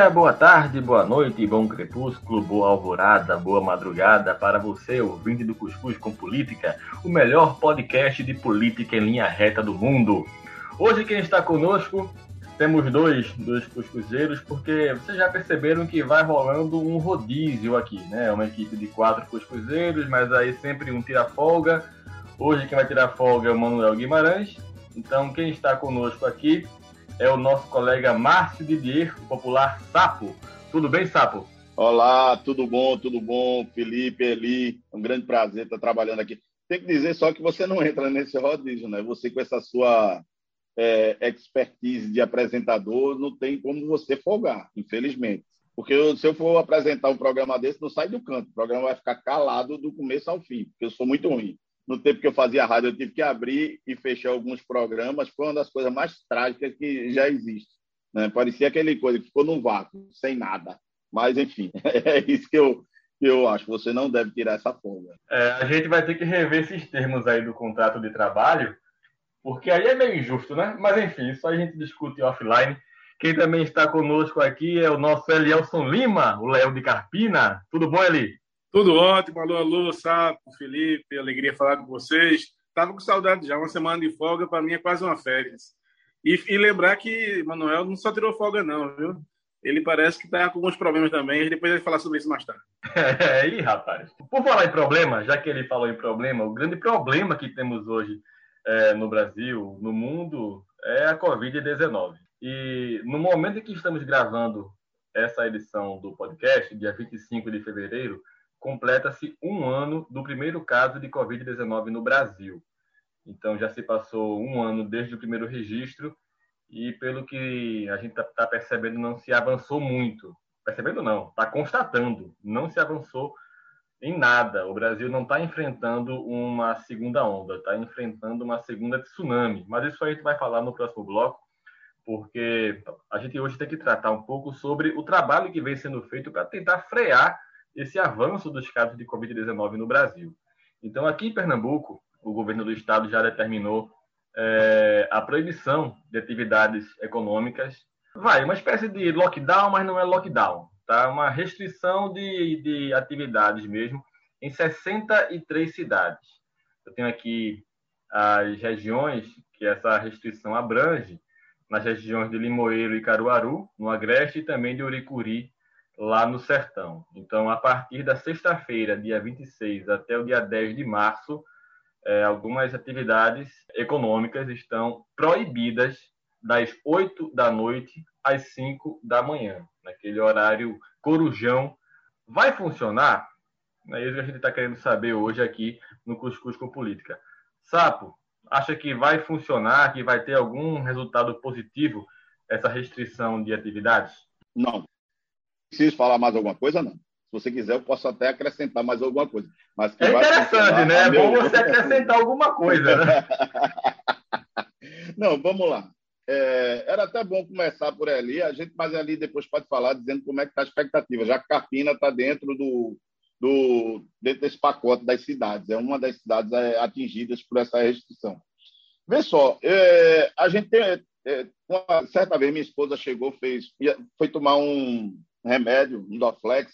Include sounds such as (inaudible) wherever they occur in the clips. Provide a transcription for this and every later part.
dia, boa tarde, boa noite, bom crepúsculo, boa alvorada, boa madrugada para você, ouvinte do Cuscuz com Política, o melhor podcast de política em linha reta do mundo. Hoje quem está conosco, temos dois, dois cuscuzeiros, porque vocês já perceberam que vai rolando um rodízio aqui, né? Uma equipe de quatro cuscuzeiros, mas aí sempre um tira folga. Hoje quem vai tirar folga é o Manuel Guimarães. Então quem está conosco aqui é o nosso colega Márcio Didier, o popular Sapo. Tudo bem, Sapo? Olá, tudo bom, tudo bom, Felipe, Eli, é um grande prazer estar trabalhando aqui. Tem que dizer só que você não entra nesse rodízio, né? Você com essa sua é, expertise de apresentador, não tem como você folgar, infelizmente. Porque se eu for apresentar um programa desse, não sai do canto. O programa vai ficar calado do começo ao fim, porque eu sou muito ruim no tempo que eu fazia rádio, eu tive que abrir e fechar alguns programas. Foi uma das coisas mais trágicas que já existe. Né? Parecia aquele coisa que ficou no vácuo, sem nada. Mas, enfim, (laughs) é isso que eu, que eu acho. Você não deve tirar essa folga. É, a gente vai ter que rever esses termos aí do contrato de trabalho, porque aí é meio injusto, né? Mas, enfim, isso a gente discute offline. Quem também está conosco aqui é o nosso Elielson Lima, o Léo de Carpina. Tudo bom, Eli? Tudo ótimo, alô, alô, Sapo, Felipe, alegria falar com vocês. Tava com saudade já, uma semana de folga para mim é quase uma férias. E, e, lembrar que Manuel não só tirou folga não, viu? Ele parece que está com alguns problemas também, depois vai falar sobre isso mais tarde. (laughs) Aí, rapaz. Por falar em problema, já que ele falou em problema, o grande problema que temos hoje é, no Brasil, no mundo, é a Covid-19. E no momento em que estamos gravando essa edição do podcast, dia 25 de fevereiro, completa-se um ano do primeiro caso de Covid-19 no Brasil. Então, já se passou um ano desde o primeiro registro e, pelo que a gente está tá percebendo, não se avançou muito. Percebendo não, está constatando, não se avançou em nada. O Brasil não está enfrentando uma segunda onda, está enfrentando uma segunda tsunami. Mas isso a gente vai falar no próximo bloco, porque a gente hoje tem que tratar um pouco sobre o trabalho que vem sendo feito para tentar frear esse avanço dos casos de Covid-19 no Brasil. Então, aqui em Pernambuco, o governo do estado já determinou é, a proibição de atividades econômicas. Vai, uma espécie de lockdown, mas não é lockdown. Tá? Uma restrição de, de atividades mesmo em 63 cidades. Eu tenho aqui as regiões que essa restrição abrange, nas regiões de Limoeiro e Caruaru, no Agreste, e também de Uricuri, lá no Sertão. Então, a partir da sexta-feira, dia 26, até o dia 10 de março, é, algumas atividades econômicas estão proibidas das 8 da noite às 5 da manhã, naquele horário corujão. Vai funcionar? É isso que a gente está querendo saber hoje aqui no Cuscuz com Política. Sapo, acha que vai funcionar, que vai ter algum resultado positivo essa restrição de atividades? Não, preciso falar mais alguma coisa, não. Se você quiser, eu posso até acrescentar mais alguma coisa. Mas é interessante, né? É bom você acrescentar alguma coisa, né? (laughs) não, vamos lá. É, era até bom começar por ali, a gente, mas ali depois pode falar dizendo como é que está a expectativa, já que Carpina está dentro do, do dentro desse pacote das cidades, é uma das cidades é, atingidas por essa restrição. Vê só, é, a gente tem, é, uma certa vez minha esposa chegou, fez, foi tomar um, remédio, um Doflex.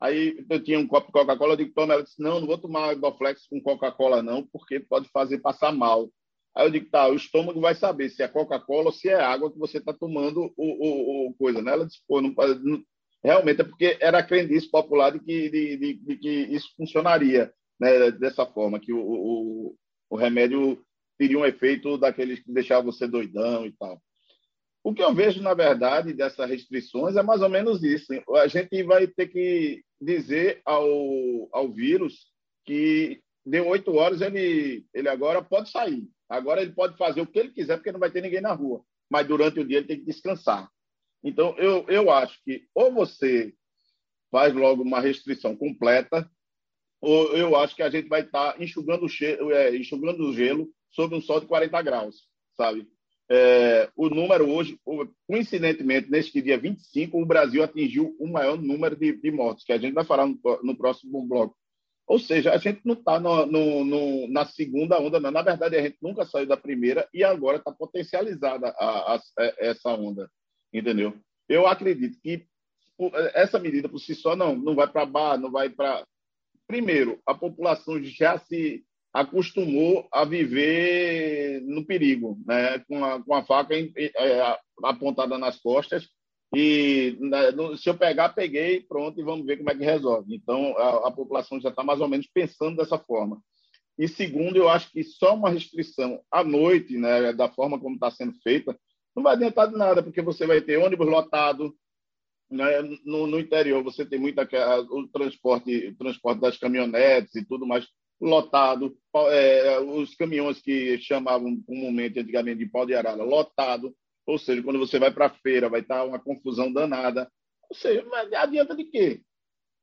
Aí eu tinha um copo de Coca-Cola, eu digo, toma. Ela disse, não, não vou tomar Doflex com Coca-Cola, não, porque pode fazer passar mal. Aí eu digo, tá, o estômago vai saber se é Coca-Cola ou se é água que você está tomando o, o, o, coisa, né? Ela disse, pô, não, não, realmente é porque era a crendice popular de que, de, de, de que isso funcionaria né, dessa forma, que o, o, o remédio teria um efeito daqueles que deixavam você doidão e tal. O que eu vejo, na verdade, dessas restrições é mais ou menos isso. A gente vai ter que dizer ao, ao vírus que deu oito horas, ele, ele agora pode sair. Agora ele pode fazer o que ele quiser, porque não vai ter ninguém na rua. Mas durante o dia ele tem que descansar. Então, eu, eu acho que ou você faz logo uma restrição completa, ou eu acho que a gente vai estar tá enxugando, o é, enxugando o gelo sob um sol de 40 graus, sabe? É, o número hoje, coincidentemente, neste dia 25, o Brasil atingiu o maior número de, de mortes, que a gente vai falar no, no próximo bloco. Ou seja, a gente não está na segunda onda, não. Na verdade, a gente nunca saiu da primeira e agora está potencializada a, a, a, essa onda, entendeu? Eu acredito que essa medida por si só não, não vai para bar, não vai para. Primeiro, a população já se acostumou a viver no perigo, né? com, a, com a faca em, é, apontada nas costas. E né, se eu pegar, peguei, pronto, e vamos ver como é que resolve. Então, a, a população já está mais ou menos pensando dessa forma. E segundo, eu acho que só uma restrição à noite, né, da forma como está sendo feita, não vai adiantar de nada, porque você vai ter ônibus lotado, né, no, no, interior você tem muito o transporte, o transporte das caminhonetes e tudo mais lotado, é, os caminhões que chamavam comumente antigamente de pau de arara lotado, ou seja, quando você vai para a feira vai estar uma confusão danada, ou seja, mas adianta de quê?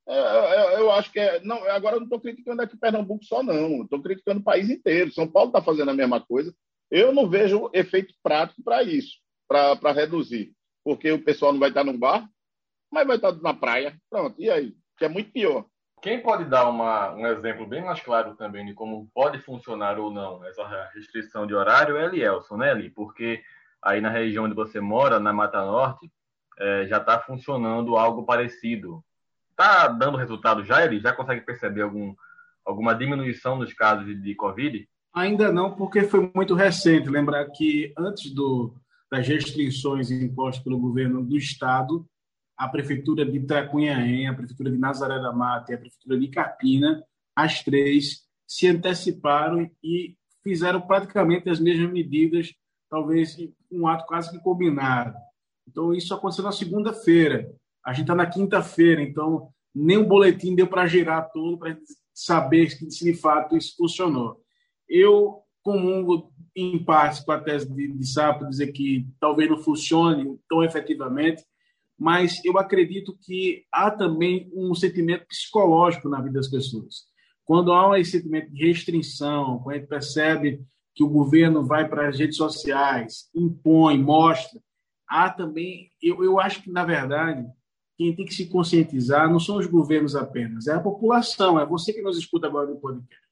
É, é, eu acho que é, não, agora eu não estou criticando aqui Pernambuco só não, estou criticando o país inteiro. São Paulo está fazendo a mesma coisa. Eu não vejo efeito prático para isso, para reduzir, porque o pessoal não vai estar num bar, mas vai estar na praia. Pronto, e aí? Que é muito pior. Quem pode dar uma, um exemplo bem mais claro também de como pode funcionar ou não essa restrição de horário é Elielson, né, Eli? Porque aí na região onde você mora, na Mata Norte, é, já está funcionando algo parecido. Está dando resultado já, Eli? Já consegue perceber algum, alguma diminuição nos casos de, de Covid? Ainda não, porque foi muito recente. Lembrar que antes do, das restrições impostas pelo governo do Estado, a prefeitura de Itacunhaém, a prefeitura de Nazaré da Mata e a prefeitura de Capina, as três se anteciparam e fizeram praticamente as mesmas medidas, talvez um ato quase que combinado. Então, isso aconteceu na segunda-feira. A gente está na quinta-feira, então nem o boletim deu para gerar todo, para saber se de fato isso funcionou. Eu comungo em parte com a tese de, de Sapo, dizer que talvez não funcione tão efetivamente, mas eu acredito que há também um sentimento psicológico na vida das pessoas. Quando há esse sentimento de restrição, quando a gente percebe que o governo vai para as redes sociais, impõe, mostra, há também, eu, eu acho que, na verdade, quem tem que se conscientizar não são os governos apenas, é a população, é você que nos escuta agora no podcast.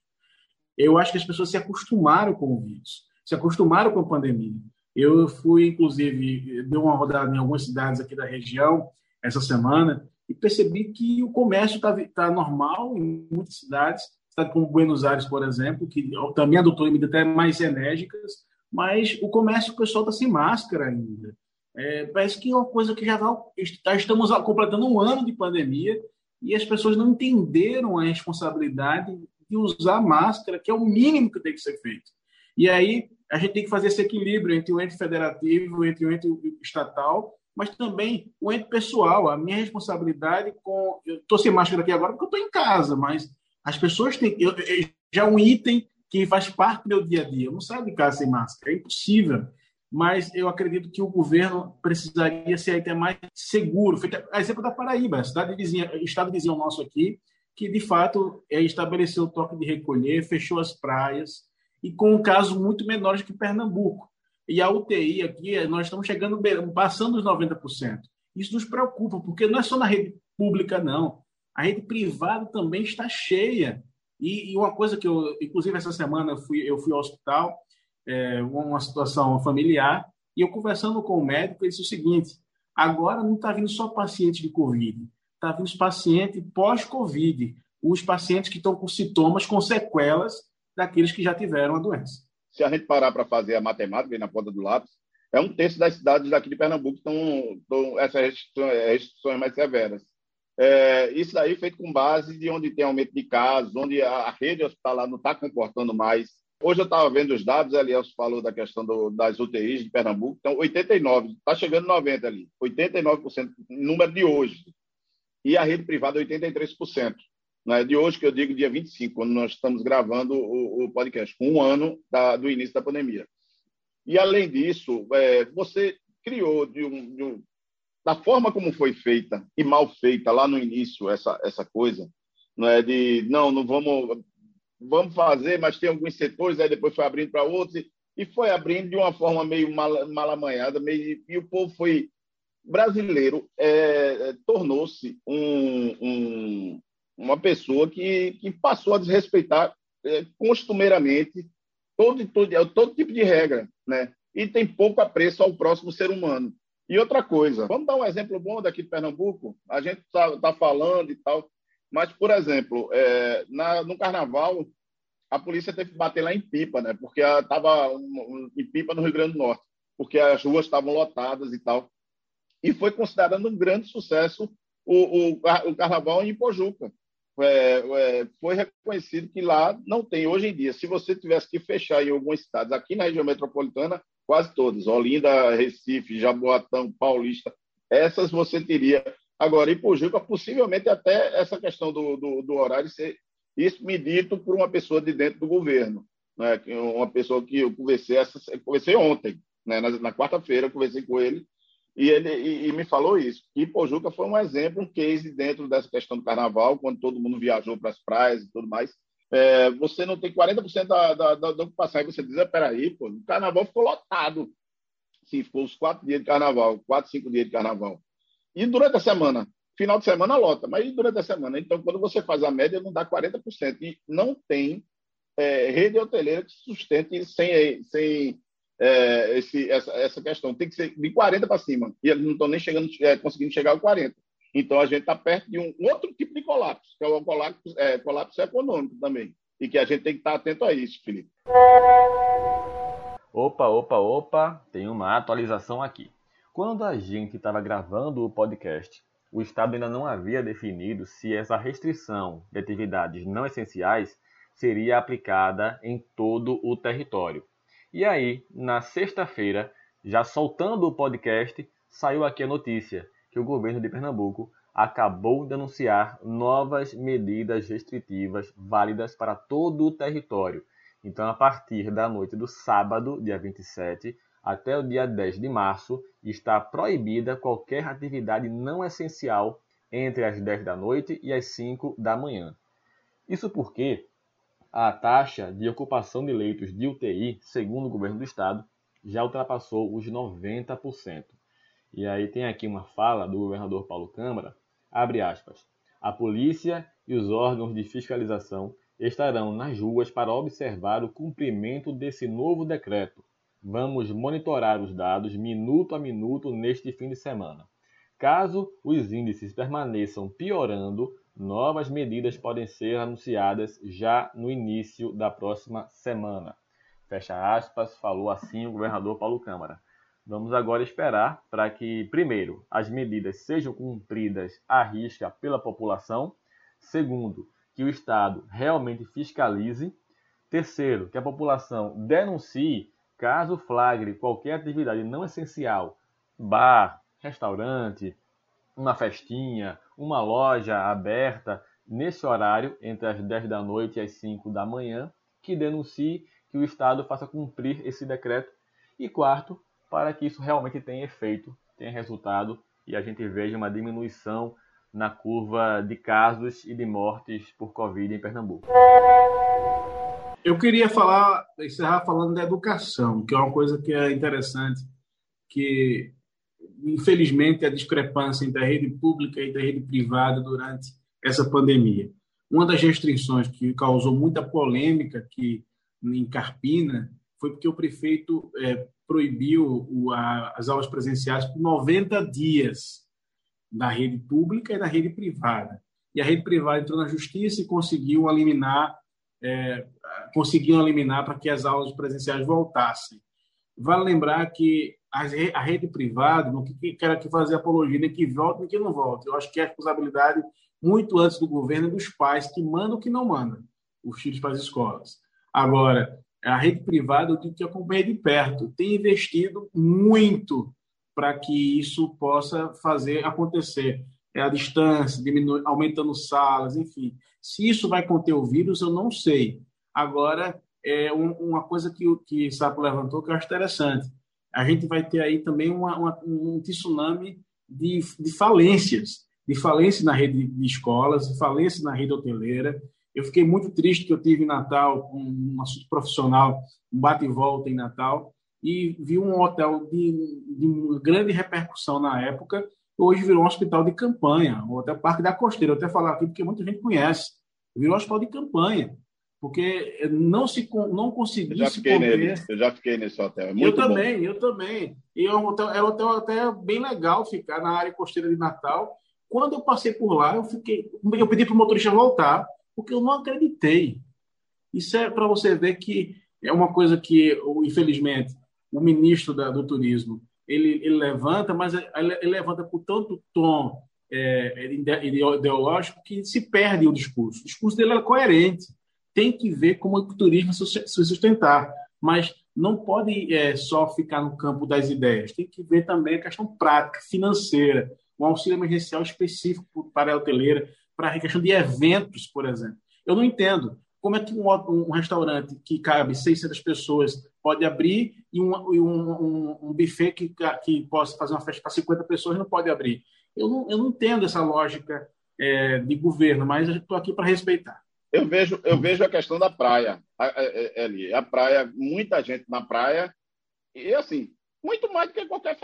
Eu acho que as pessoas se acostumaram com o vírus, se acostumaram com a pandemia. Eu fui, inclusive, dei uma rodada em algumas cidades aqui da região essa semana e percebi que o comércio está tá normal em muitas cidades, cidade como Buenos Aires, por exemplo, que também adotou medidas até mais enérgicas, mas o comércio, o pessoal está sem máscara ainda. É, parece que é uma coisa que já está, estamos completando um ano de pandemia e as pessoas não entenderam a responsabilidade de usar máscara, que é o mínimo que tem que ser feito. E aí a gente tem que fazer esse equilíbrio entre o ente federativo, entre o ente estatal, mas também o ente pessoal. A minha responsabilidade com. Eu estou sem máscara aqui agora porque eu estou em casa, mas as pessoas têm. Eu, já é um item que faz parte do meu dia a dia. Eu não saio de casa sem máscara, é impossível. Mas eu acredito que o governo precisaria ser até mais seguro. A exemplo da Paraíba, cidade vizinha, estado vizinho nosso aqui, que de fato é, estabeleceu o toque de recolher, fechou as praias, e com um caso muito menores que Pernambuco. E a UTI aqui, nós estamos chegando, passando os 90%. Isso nos preocupa, porque não é só na rede pública, não. A rede privada também está cheia. E, e uma coisa que eu, inclusive, essa semana eu fui, eu fui ao hospital, é, uma situação familiar, e eu conversando com o médico, ele disse o seguinte: agora não está vindo só paciente de Covid, está vindo os pacientes pós-Covid, os pacientes que estão com sintomas, com sequelas daqueles que já tiveram a doença. Se a gente parar para fazer a matemática na ponta do lápis, é um terço das cidades daqui de Pernambuco que estão essas restrições, restrições mais severas. É, isso aí feito com base de onde tem aumento de casos, onde a rede hospitalar não está comportando mais. Hoje eu estava vendo os dados, a Elielso falou da questão do, das UTIs de Pernambuco, então 89, está chegando 90 ali, 89% número de hoje. E a rede privada 83% né, de hoje, que eu digo dia 25, quando nós estamos gravando o, o podcast, com um ano da, do início da pandemia. E, além disso, é, você criou, de um, de um, da forma como foi feita e mal feita lá no início, essa, essa coisa, não é de, não, não vamos, vamos fazer, mas tem alguns setores, aí depois foi abrindo para outros, e, e foi abrindo de uma forma meio mal, mal amanhada, meio, e o povo foi brasileiro é, tornou-se um, um, uma pessoa que, que passou a desrespeitar é, costumeiramente todo, todo, todo tipo de regra, né? E tem pouco apreço ao próximo ser humano. E outra coisa, vamos dar um exemplo bom daqui de Pernambuco? A gente está tá falando e tal, mas, por exemplo, é, na, no carnaval, a polícia teve que bater lá em Pipa, né? Porque estava um, em Pipa, no Rio Grande do Norte, porque as ruas estavam lotadas e tal. E foi considerado um grande sucesso o, o, o carnaval em Pojuca. É, é, foi reconhecido que lá não tem hoje em dia. Se você tivesse que fechar em algumas cidades, aqui na região metropolitana, quase todas, Olinda, Recife, Jaboatão, Paulista, essas você teria. Agora, em Pojuca, possivelmente até essa questão do, do, do horário ser isso me dito por uma pessoa de dentro do governo, né? uma pessoa que eu conversei, essa, eu conversei ontem, né? na, na quarta-feira, conversei com ele, e ele e, e me falou isso, que Pojuca foi um exemplo, um case dentro dessa questão do carnaval, quando todo mundo viajou para as praias e tudo mais. É, você não tem 40% da, da, da, da ocupação, aí você diz, ah, peraí, pô, o carnaval ficou lotado. Sim, ficou os quatro dias de carnaval, quatro, cinco dias de carnaval. E durante a semana? Final de semana lota, mas durante a semana? Então, quando você faz a média, não dá 40%. E não tem é, rede hoteleira que sustente sem, sem é, esse, essa, essa questão. Tem que ser de 40 para cima. E eles não estão nem chegando, é, conseguindo chegar ao 40. Então, a gente está perto de um outro tipo de colapso, que é o colapso, é, colapso econômico também. E que a gente tem que estar atento a isso, Felipe. Opa, opa, opa, tem uma atualização aqui. Quando a gente estava gravando o podcast, o Estado ainda não havia definido se essa restrição de atividades não essenciais seria aplicada em todo o território. E aí, na sexta-feira, já soltando o podcast, saiu aqui a notícia que o governo de Pernambuco acabou de anunciar novas medidas restritivas válidas para todo o território. Então, a partir da noite do sábado, dia 27, até o dia 10 de março, está proibida qualquer atividade não essencial entre as 10 da noite e as 5 da manhã. Isso porque a taxa de ocupação de leitos de UTI, segundo o governo do estado, já ultrapassou os 90%. E aí tem aqui uma fala do governador Paulo Câmara, abre aspas, a polícia e os órgãos de fiscalização estarão nas ruas para observar o cumprimento desse novo decreto, Vamos monitorar os dados minuto a minuto neste fim de semana. Caso os índices permaneçam piorando, novas medidas podem ser anunciadas já no início da próxima semana. Fecha aspas, falou assim o governador Paulo Câmara. Vamos agora esperar para que, primeiro, as medidas sejam cumpridas à risca pela população. Segundo, que o Estado realmente fiscalize. Terceiro, que a população denuncie Caso flagre qualquer atividade não essencial, bar, restaurante, uma festinha, uma loja aberta nesse horário, entre as 10 da noite e as 5 da manhã, que denuncie que o Estado faça cumprir esse decreto. E quarto, para que isso realmente tenha efeito, tenha resultado e a gente veja uma diminuição na curva de casos e de mortes por Covid em Pernambuco. Eu queria falar, encerrar falando da educação, que é uma coisa que é interessante, que infelizmente a discrepância entre a rede pública e a rede privada durante essa pandemia. Uma das restrições que causou muita polêmica aqui em Carpina foi porque o prefeito é, proibiu o, a, as aulas presenciais por 90 dias da rede pública e da rede privada. E a rede privada entrou na justiça e conseguiu eliminar é, conseguiam eliminar para que as aulas presenciais voltassem. Vale lembrar que a rede privada não quer aqui fazer apologia nem que volte nem que não volte. Eu acho que é responsabilidade muito antes do governo e dos pais que mandam que não mandam os filhos para as escolas. Agora, a rede privada, eu tenho que acompanhar de perto, tem investido muito para que isso possa fazer acontecer. É a distância, diminui, aumentando salas, enfim. Se isso vai conter o vírus, eu não sei. Agora, é um, uma coisa que o que Sapo levantou que eu acho interessante. A gente vai ter aí também uma, uma, um tsunami de, de falências, de falência na rede de escolas, de falência na rede hoteleira. Eu fiquei muito triste que eu tive em Natal um assunto profissional, um bate e volta em Natal, e vi um hotel de, de grande repercussão na época, hoje virou um hospital de campanha, o Hotel Parque da Costeira. Eu até falar aqui porque muita gente conhece. Virou um hospital de campanha porque não se não conseguiu eu já fiquei. Nele, eu já fiquei nesse hotel. É eu também, eu também. E é um hotel, é um hotel até bem legal ficar na área costeira de Natal. Quando eu passei por lá, eu fiquei, eu pedi para o motorista voltar, porque eu não acreditei. Isso é para você ver que é uma coisa que, infelizmente, o ministro da, do turismo ele, ele levanta, mas ele, ele levanta com tanto tom é, ideológico que se perde o discurso. O discurso dele é coerente. Tem que ver como o turismo se sustentar, mas não pode é, só ficar no campo das ideias. Tem que ver também a questão prática, financeira, um auxílio emergencial específico para a hoteleira, para a questão de eventos, por exemplo. Eu não entendo como é que um, um restaurante que cabe 600 pessoas pode abrir e um, um, um, buffet que, que possa fazer uma festa para 50 pessoas não pode abrir. Eu não, eu não entendo essa lógica é, de governo, mas estou aqui para respeitar. Eu vejo, eu vejo a questão da praia, ali. A praia, muita gente na praia, e assim, muito mais do que qualquer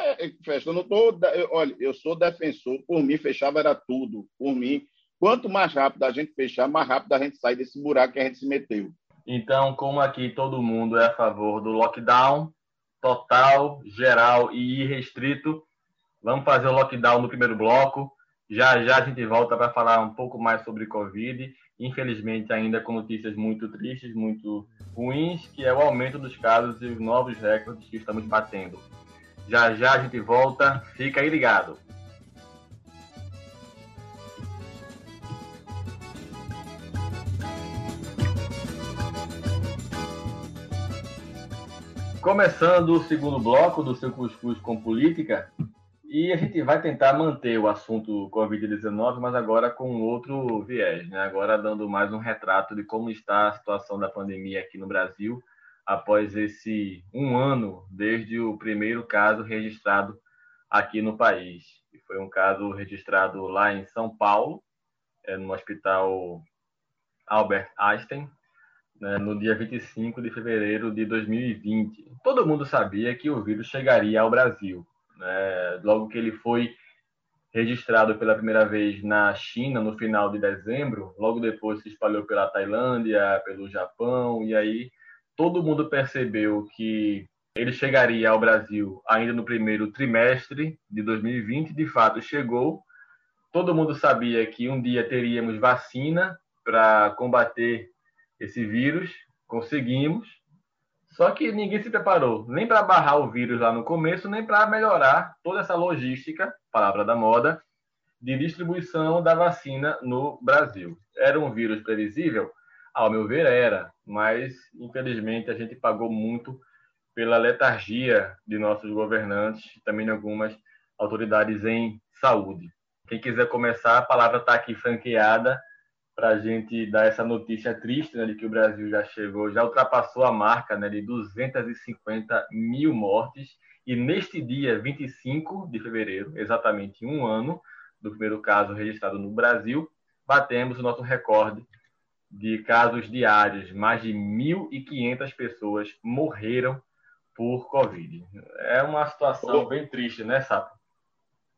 festa. Eu não tô, olha, eu sou defensor, por mim fechava era tudo, por mim Quanto mais rápido a gente fechar, mais rápido a gente sai desse buraco que a gente se meteu. Então, como aqui todo mundo é a favor do lockdown total, geral e irrestrito, vamos fazer o lockdown no primeiro bloco. Já já a gente volta para falar um pouco mais sobre Covid. Infelizmente, ainda com notícias muito tristes, muito ruins, que é o aumento dos casos e os novos recordes que estamos batendo. Já já a gente volta. Fica aí ligado. Começando o segundo bloco do seu Cuscuz com Política, e a gente vai tentar manter o assunto Covid-19, mas agora com outro viés, né? agora dando mais um retrato de como está a situação da pandemia aqui no Brasil, após esse um ano desde o primeiro caso registrado aqui no país. E foi um caso registrado lá em São Paulo, é, no Hospital Albert Einstein, né, no dia 25 de fevereiro de 2020. Todo mundo sabia que o vírus chegaria ao Brasil. Né? Logo que ele foi registrado pela primeira vez na China no final de dezembro, logo depois se espalhou pela Tailândia, pelo Japão, e aí todo mundo percebeu que ele chegaria ao Brasil ainda no primeiro trimestre de 2020. De fato, chegou. Todo mundo sabia que um dia teríamos vacina para combater esse vírus, conseguimos, só que ninguém se preparou nem para barrar o vírus lá no começo, nem para melhorar toda essa logística, palavra da moda, de distribuição da vacina no Brasil. Era um vírus previsível? Ao meu ver, era, mas infelizmente a gente pagou muito pela letargia de nossos governantes, também de algumas autoridades em saúde. Quem quiser começar, a palavra está aqui franqueada para a gente dar essa notícia triste né, de que o Brasil já chegou, já ultrapassou a marca né, de 250 mil mortes. E neste dia 25 de fevereiro, exatamente um ano do primeiro caso registrado no Brasil, batemos o nosso recorde de casos diários. Mais de 1.500 pessoas morreram por Covid. É uma situação Ô, bem triste, né, Sapo?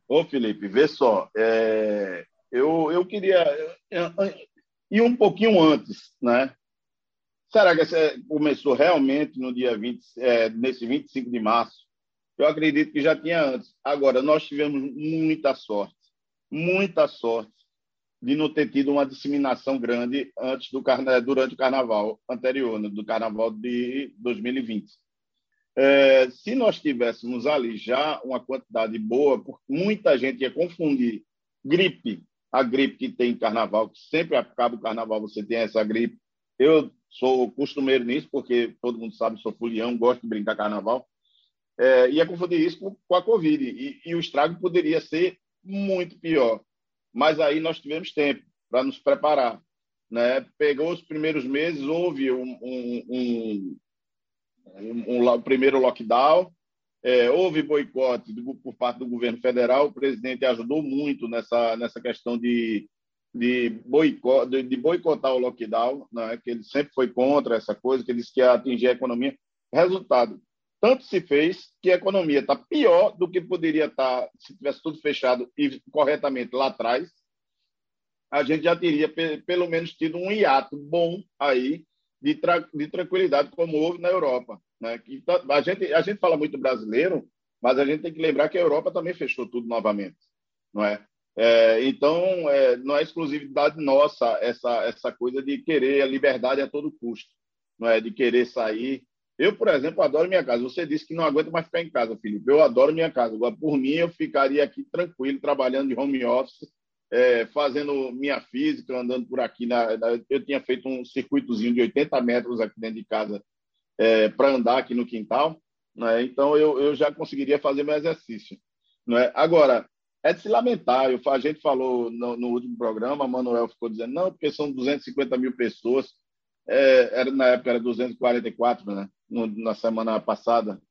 Ô, Felipe, vê só. É, eu, eu queria ir um pouquinho antes, né? Será que começou realmente no dia 20, é, nesse 25 de março? Eu acredito que já tinha antes. Agora, nós tivemos muita sorte, muita sorte de não ter tido uma disseminação grande antes do durante o carnaval anterior, né? do carnaval de 2020. É, se nós tivéssemos ali já uma quantidade boa, muita gente ia confundir gripe a gripe que tem em carnaval, que sempre acaba o carnaval você tem essa gripe. Eu sou costumeiro nisso, porque todo mundo sabe, sou fulião, gosto de brincar carnaval. É, ia confundir isso com, com a Covid. E, e, o estrago poderia ser muito pior. Mas aí nós tivemos tempo para nos preparar. Né? Pegou os primeiros meses, houve um, um, um, um, um primeiro lockdown, é, houve boicote do, por parte do governo federal, o presidente ajudou muito nessa, nessa questão de, de, boicote, de, de boicotar o lockdown, né, que ele sempre foi contra essa coisa, que disse que ia atingir a economia. Resultado, tanto se fez que a economia está pior do que poderia estar tá, se tivesse tudo fechado e corretamente lá atrás. A gente já teria pelo menos tido um hiato bom aí de, tra de tranquilidade como houve na Europa. Né? Tá, a, gente, a gente fala muito brasileiro, mas a gente tem que lembrar que a Europa também fechou tudo novamente. Não é? É, então, é, não é exclusividade nossa essa, essa coisa de querer a liberdade a todo custo, não é? De querer sair. Eu, por exemplo, adoro minha casa. Você disse que não aguenta mais ficar em casa, Felipe. Eu adoro minha casa. Agora, por mim, eu ficaria aqui tranquilo, trabalhando de home office, é, fazendo minha física, andando por aqui. Na, na, eu tinha feito um circuitozinho de 80 metros aqui dentro de casa é, para andar aqui no quintal. Né? Então, eu, eu já conseguiria fazer meu exercício. Não é? Agora, é de se lamentar. Eu, a gente falou no, no último programa, Manuel ficou dizendo, não, porque são 250 mil pessoas. É, era, na época era 244, né? No, na semana passada.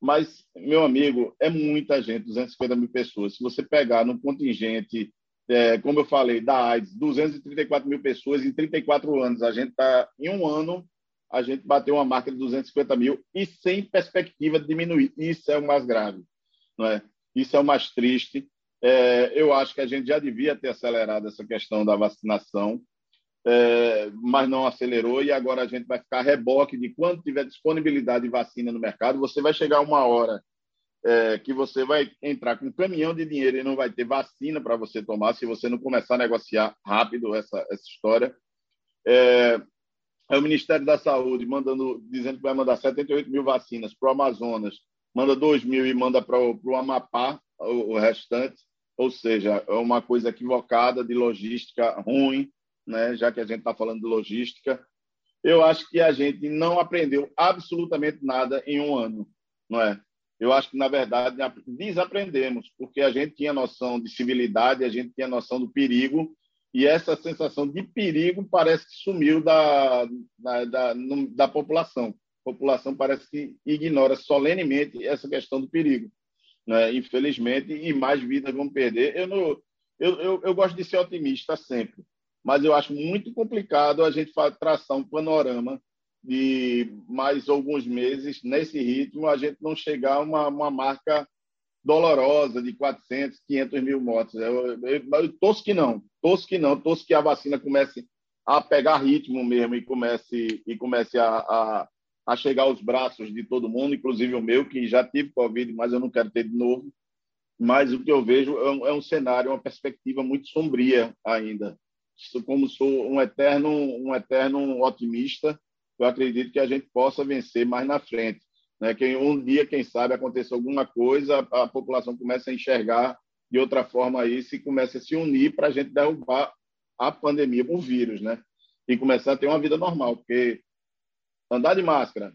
Mas, meu amigo, é muita gente, 250 mil pessoas. Se você pegar no contingente, é, como eu falei, da AIDS, 234 mil pessoas em 34 anos, a gente está, em um ano, a gente bateu uma marca de 250 mil e sem perspectiva de diminuir. Isso é o mais grave, não é? Isso é o mais triste. É, eu acho que a gente já devia ter acelerado essa questão da vacinação, é, mas não acelerou e agora a gente vai ficar reboque de quando tiver disponibilidade de vacina no mercado. Você vai chegar uma hora é, que você vai entrar com um caminhão de dinheiro e não vai ter vacina para você tomar se você não começar a negociar rápido essa, essa história. É, é o Ministério da Saúde mandando, dizendo que vai mandar 78 mil vacinas para o Amazonas, manda 2 mil e manda para o Amapá o, o restante ou seja, é uma coisa equivocada de logística ruim, né? já que a gente está falando de logística. Eu acho que a gente não aprendeu absolutamente nada em um ano, não é? Eu acho que, na verdade, desaprendemos, porque a gente tinha noção de civilidade, a gente tinha noção do perigo, e essa sensação de perigo parece que sumiu da, da, da, da população. A população parece que ignora solenemente essa questão do perigo né? infelizmente, e mais vidas vão perder. Eu, não, eu, eu, eu, gosto de ser otimista sempre, mas eu acho muito complicado a gente traçar um panorama de mais alguns meses nesse ritmo, a gente não chegar a uma, uma marca dolorosa de 400, 500 mil mortes. Eu, eu, eu torço que não, torço que não, torço que a vacina comece a pegar ritmo mesmo e comece, e comece a, a a chegar aos braços de todo mundo, inclusive o meu, que já tive Covid, mas eu não quero ter de novo. Mas o que eu vejo é um, é um cenário, uma perspectiva muito sombria ainda. Como sou um eterno, um eterno otimista, eu acredito que a gente possa vencer mais na frente. Né? Que um dia, quem sabe, aconteça alguma coisa, a população começa a enxergar de outra forma isso e começa a se unir para a gente derrubar a pandemia, o vírus, né? E começar a ter uma vida normal, porque Andar de máscara.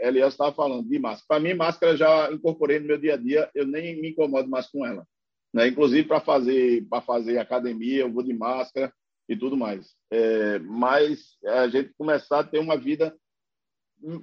Elias estava falando de máscara. Para mim, máscara já incorporei no meu dia a dia, eu nem me incomodo mais com ela. Né? Inclusive, para fazer, fazer academia, eu vou de máscara e tudo mais. É, mas a gente começar a ter uma vida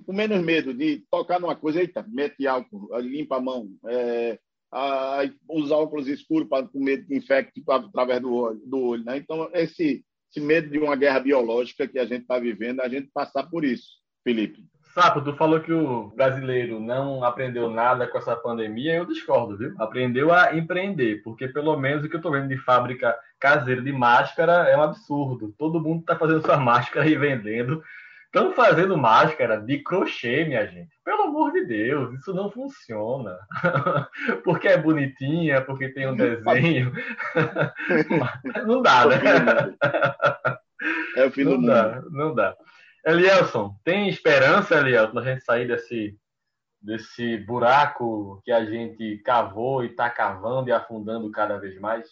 com menos medo de tocar numa coisa, eita, mete álcool, limpa a mão, é, a, usar óculos escuros para com medo que infecte através do olho. Do olho né? Então, esse esse medo de uma guerra biológica que a gente está vivendo, a gente passar por isso, Felipe. Sapo, tu falou que o brasileiro não aprendeu nada com essa pandemia, eu discordo, viu? Aprendeu a empreender, porque pelo menos o que eu estou vendo de fábrica caseira de máscara é um absurdo. Todo mundo está fazendo sua (laughs) máscara e vendendo. Estão fazendo máscara de crochê, minha gente. Pelo amor de Deus, isso não funciona. (laughs) porque é bonitinha, porque tem um desenho. (laughs) não dá, né? (laughs) É o fim não do dá, mundo. Não dá. Elielson, tem esperança, Elielson, a gente sair desse, desse buraco que a gente cavou e está cavando e afundando cada vez mais?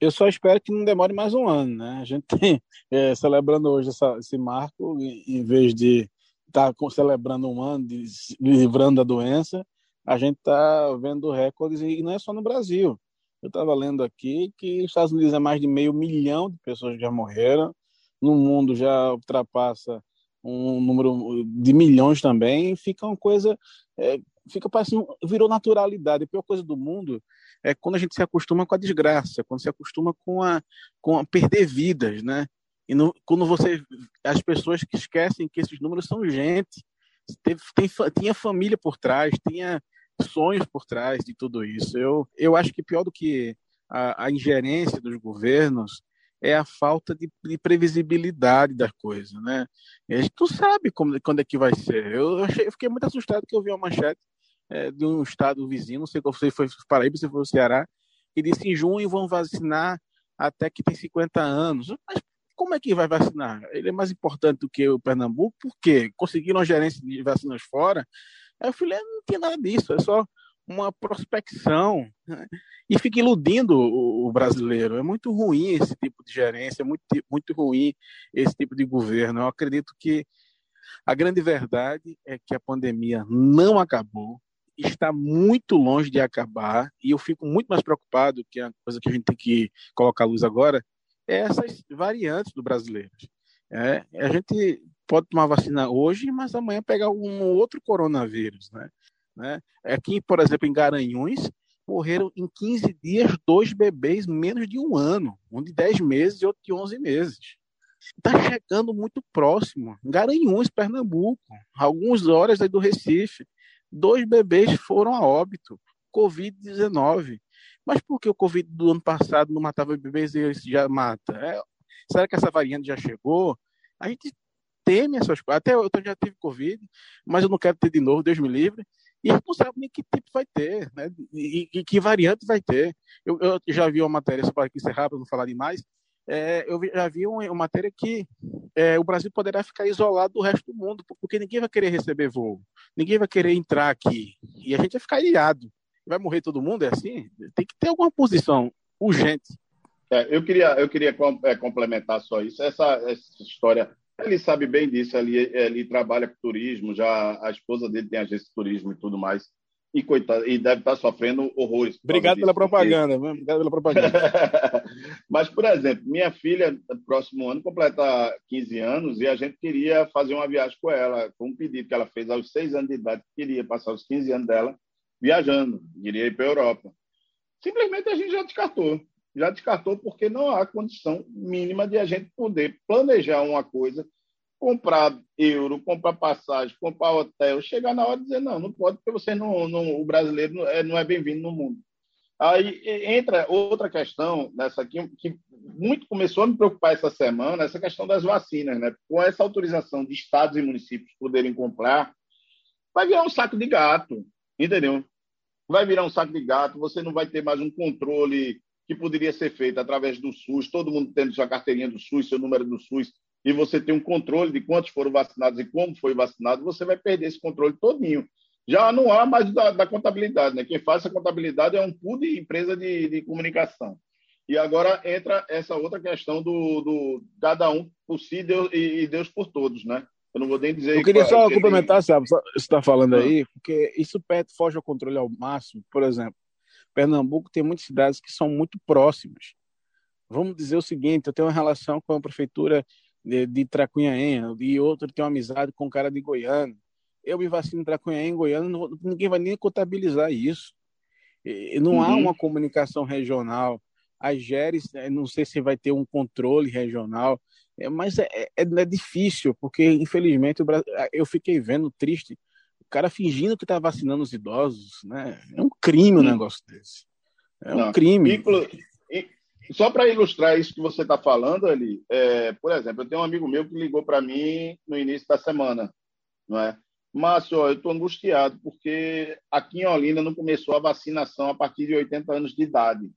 Eu só espero que não demore mais um ano, né? A gente tem, é, celebrando hoje essa, esse marco, em vez de estar tá celebrando um ano, de, livrando da doença, a gente está vendo recordes, e não é só no Brasil. Eu estava lendo aqui que os Estados Unidos é mais de meio milhão de pessoas que já morreram, no mundo já ultrapassa um número de milhões também, fica uma coisa, é, fica parecendo, virou naturalidade. A pior coisa do mundo é quando a gente se acostuma com a desgraça, quando se acostuma com a, com a perder vidas, né? E no, quando você, as pessoas que esquecem que esses números são gente, teve, tem, tinha família por trás, tinha sonhos por trás de tudo isso. Eu, eu acho que pior do que a, a ingerência dos governos é a falta de, de previsibilidade das coisas, né? a gente não sabe como, quando é que vai ser. Eu, achei, eu fiquei muito assustado que eu vi uma manchete é, de um estado vizinho, não sei qual foi, foi Paraíba, se foi o Ceará, que disse em junho vão vacinar até que tem 50 anos. Mas como é que vai vacinar? Ele é mais importante do que o Pernambuco, por quê? Conseguiram a gerência de vacinas fora? Aí eu falei, não tem nada disso, é só uma prospecção né? e fica iludindo o, brasileiro. É muito ruim esse tipo de gerência, é muito, muito ruim esse tipo de governo. Eu acredito que a grande verdade é que a pandemia não acabou, está muito longe de acabar e eu fico muito mais preocupado que a coisa que a gente tem que colocar à luz agora é essas variantes do brasileiro. É, a gente pode tomar vacina hoje, mas amanhã pegar um outro coronavírus, né? né? Aqui, por exemplo, em Garanhuns, morreram em 15 dias dois bebês menos de um ano, um de 10 meses e outro de 11 meses. Está chegando muito próximo. Em Garanhuns, Pernambuco, algumas horas aí do Recife, dois bebês foram a óbito, Covid-19. Mas por que o Covid do ano passado não matava bebês e esse já mata? É, será que essa variante já chegou? A gente teme essas coisas. Até eu já tive Covid, mas eu não quero ter de novo, Deus me livre. E a gente não sabe nem que tipo vai ter, né? E, e que variante vai ter. Eu, eu, já vi uma matéria, só para encerrar, para não falar demais, é, eu já vi uma, matéria que é, o Brasil poderá ficar isolado do resto do mundo, porque ninguém vai querer receber voo, ninguém vai querer entrar aqui, e a gente vai ficar ilhado. Vai morrer todo mundo, é assim? Tem que ter alguma posição urgente. É, eu queria, eu queria é, complementar só isso. Essa, essa história ele sabe bem disso, ele, ele trabalha com turismo, já a esposa dele tem agência de turismo e tudo mais. E, coitado, e deve estar sofrendo horrores. Obrigado pela propaganda, porque... obrigado pela propaganda. Mas, por exemplo, minha filha, próximo ano, completa 15 anos e a gente queria fazer uma viagem com ela, com um pedido que ela fez aos 6 anos de idade, queria passar os 15 anos dela viajando, queria ir para a Europa. Simplesmente a gente já descartou já descartou porque não há condição mínima de a gente poder planejar uma coisa, comprar euro, comprar passagem, comprar hotel, chegar na hora e dizer não, não pode porque você não, não o brasileiro não é, não é bem-vindo no mundo. Aí entra outra questão nessa aqui que muito começou a me preocupar essa semana, essa questão das vacinas, né? Com essa autorização de estados e municípios poderem comprar, vai virar um saco de gato, entendeu? Vai virar um saco de gato, você não vai ter mais um controle que poderia ser feita através do SUS, todo mundo tendo sua carteirinha do SUS, seu número do SUS, e você tem um controle de quantos foram vacinados e como foi vacinado, você vai perder esse controle todinho. Já não há mais da, da contabilidade, né? Quem faz essa contabilidade é um pool de empresa de, de comunicação. E agora entra essa outra questão do, do cada um por si Deus, e, Deus por todos, né? Eu não vou nem dizer. Eu queria só complementar, sabe, você está falando ah. aí, porque isso foge ao controle ao máximo. Por exemplo, Pernambuco tem muitas cidades que são muito próximas. Vamos dizer o seguinte: eu tenho uma relação com a prefeitura de, de Tracunhaém e outro tem uma amizade com o cara de Goiânia. Eu me vacino em Tracunhaém, Goiânia, não, ninguém vai nem contabilizar isso. E, não uhum. há uma comunicação regional. As GERES, eh, não sei se vai ter um controle regional, é, mas é, é, é difícil, porque infelizmente eu fiquei vendo triste o cara fingindo que está vacinando os idosos, né? É um crime um negócio desse. É um Não, crime. Inclu... Só para ilustrar isso que você está falando ali, é, por exemplo, eu tenho um amigo meu que ligou para mim no início da semana, não é? Márcio, eu estou angustiado porque aqui em Olinda não começou a vacinação a partir de 80 anos de idade.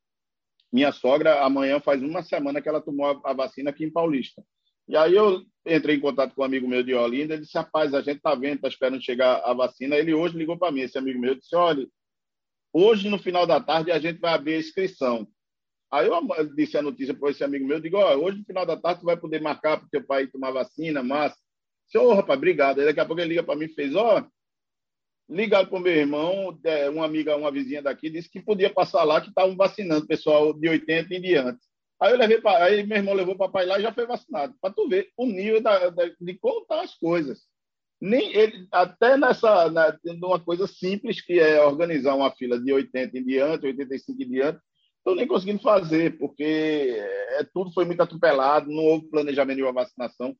Minha sogra, amanhã faz uma semana que ela tomou a vacina aqui em Paulista. E aí eu entrei em contato com um amigo meu de Olinda, ele disse, rapaz, a gente está vendo, está esperando chegar a vacina. Ele hoje ligou para mim, esse amigo meu, disse, olha, hoje no final da tarde a gente vai abrir a inscrição. Aí eu disse a notícia para esse amigo meu, eu digo, ó, hoje no final da tarde tu vai poder marcar para teu pai tomar vacina, mas... Senhor, rapaz, obrigado. Aí daqui a pouco ele liga para mim e fez, ó, ligado para o meu irmão, é, uma amiga, uma vizinha daqui, disse que podia passar lá, que estavam vacinando pessoal de 80 em diante. Aí eu levei para aí meu irmão levou o papai lá e já foi vacinado. Para tu ver o nível da, da, de como estão tá as coisas. Nem ele, até nessa na, uma coisa simples que é organizar uma fila de 80 em diante, 85 em diante, estou nem conseguindo fazer, porque é, tudo foi muito atropelado, não houve planejamento de uma vacinação.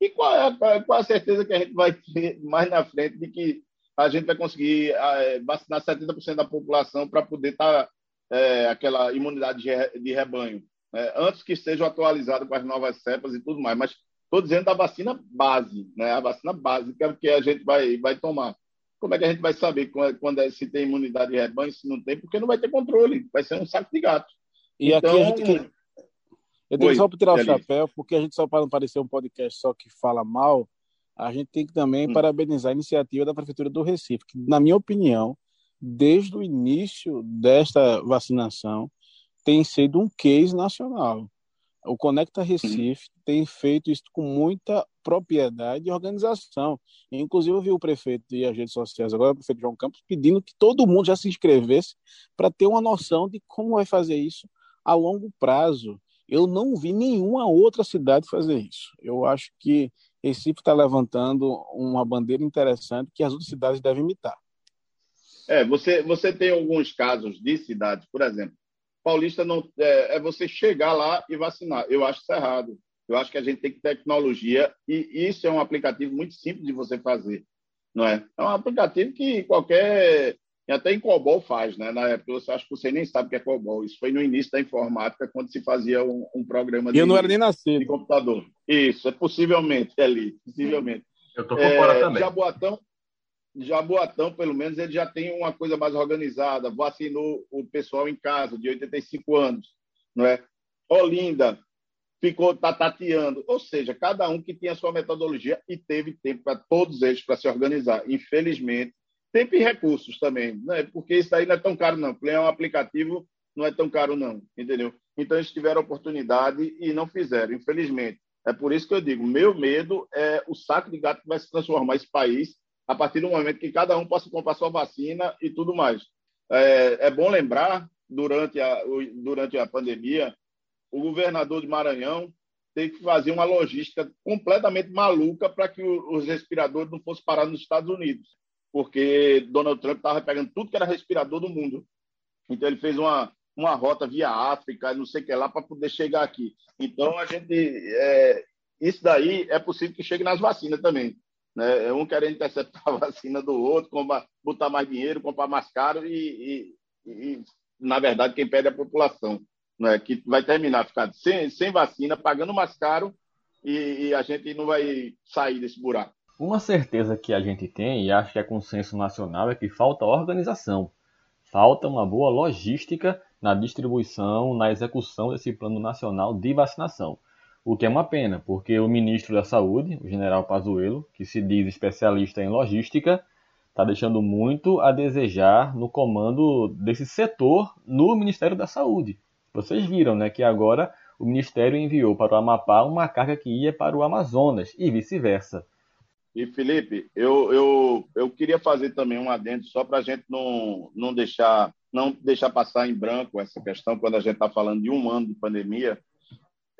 E qual é, qual é a certeza que a gente vai ter mais na frente de que a gente vai conseguir é, vacinar 70% da população para poder estar tá, é, aquela imunidade de rebanho? né, antes que estejam atualizados com as novas cepas e tudo mais. Mas estou dizendo da vacina base, né, a vacina básica que a gente vai, vai tomar. Como é que a gente vai saber quando, quando é, se tem imunidade de rebanho, se não tem? Porque não vai ter controle, vai ser um saco de gato. E então, aqui a então, gente. Eu tenho Oi, só para tirar o chapéu, porque a gente só para não parecer um podcast só que fala mal, a gente tem que também hum. parabenizar a iniciativa da Prefeitura do Recife, que, na minha opinião, desde o início desta vacinação, tem sido um case nacional. O Conecta Recife hum. tem feito isso com muita propriedade e organização. Inclusive, eu vi o prefeito e as redes sociais, agora o prefeito João Campos, pedindo que todo mundo já se inscrevesse para ter uma noção de como vai fazer isso a longo prazo. Eu não vi nenhuma outra cidade fazer isso. Eu acho que Recife está levantando uma bandeira interessante que as outras cidades devem imitar. É, você, você tem alguns casos de cidades, por exemplo, Paulista não é, é, você chegar lá e vacinar. Eu acho isso errado. Eu acho que a gente tem que ter tecnologia e isso é um aplicativo muito simples de você fazer, não é? É um aplicativo que qualquer até em COBOL faz, né? Na época, eu acho que você nem sabe o que é COBOL. Isso foi no início da informática, quando se fazia um, um programa de, eu não era nem nascido. de computador. Isso, é possivelmente ali, possivelmente. Eu tô por fora é, também. Jaboatão, Jaboatão, pelo menos, ele já tem uma coisa mais organizada. Vacinou o pessoal em casa, de 85 anos, não é? Olinda ficou tateando. Ou seja, cada um que tinha sua metodologia e teve tempo para todos eles para se organizar. Infelizmente, Tempo e recursos também, né? porque isso aí não é tão caro, não. É um aplicativo, não é tão caro, não, entendeu? Então, eles tiveram oportunidade e não fizeram, infelizmente. É por isso que eu digo, meu medo é o saco de gato que vai se transformar esse país a partir do momento que cada um possa comprar sua vacina e tudo mais. É, é bom lembrar, durante a, durante a pandemia, o governador de Maranhão teve que fazer uma logística completamente maluca para que os respiradores não fossem parar nos Estados Unidos porque Donald Trump estava pegando tudo que era respirador do mundo. Então ele fez uma, uma rota via África, não sei o que lá, para poder chegar aqui. Então a gente. É, isso daí é possível que chegue nas vacinas também. Né? É um querendo interceptar a vacina do outro, botar mais dinheiro, comprar mais caro e, e, e na verdade, quem perde é a população, né? que vai terminar ficando sem, sem vacina, pagando mais caro e, e a gente não vai sair desse buraco. Uma certeza que a gente tem, e acho que é consenso nacional, é que falta organização. Falta uma boa logística na distribuição, na execução desse plano nacional de vacinação. O que é uma pena, porque o ministro da Saúde, o general Pazuello, que se diz especialista em logística, está deixando muito a desejar no comando desse setor no Ministério da Saúde. Vocês viram né, que agora o Ministério enviou para o Amapá uma carga que ia para o Amazonas e vice-versa. E, Felipe, eu, eu, eu queria fazer também um adendo só para a gente não, não, deixar, não deixar passar em branco essa questão quando a gente está falando de um ano de pandemia.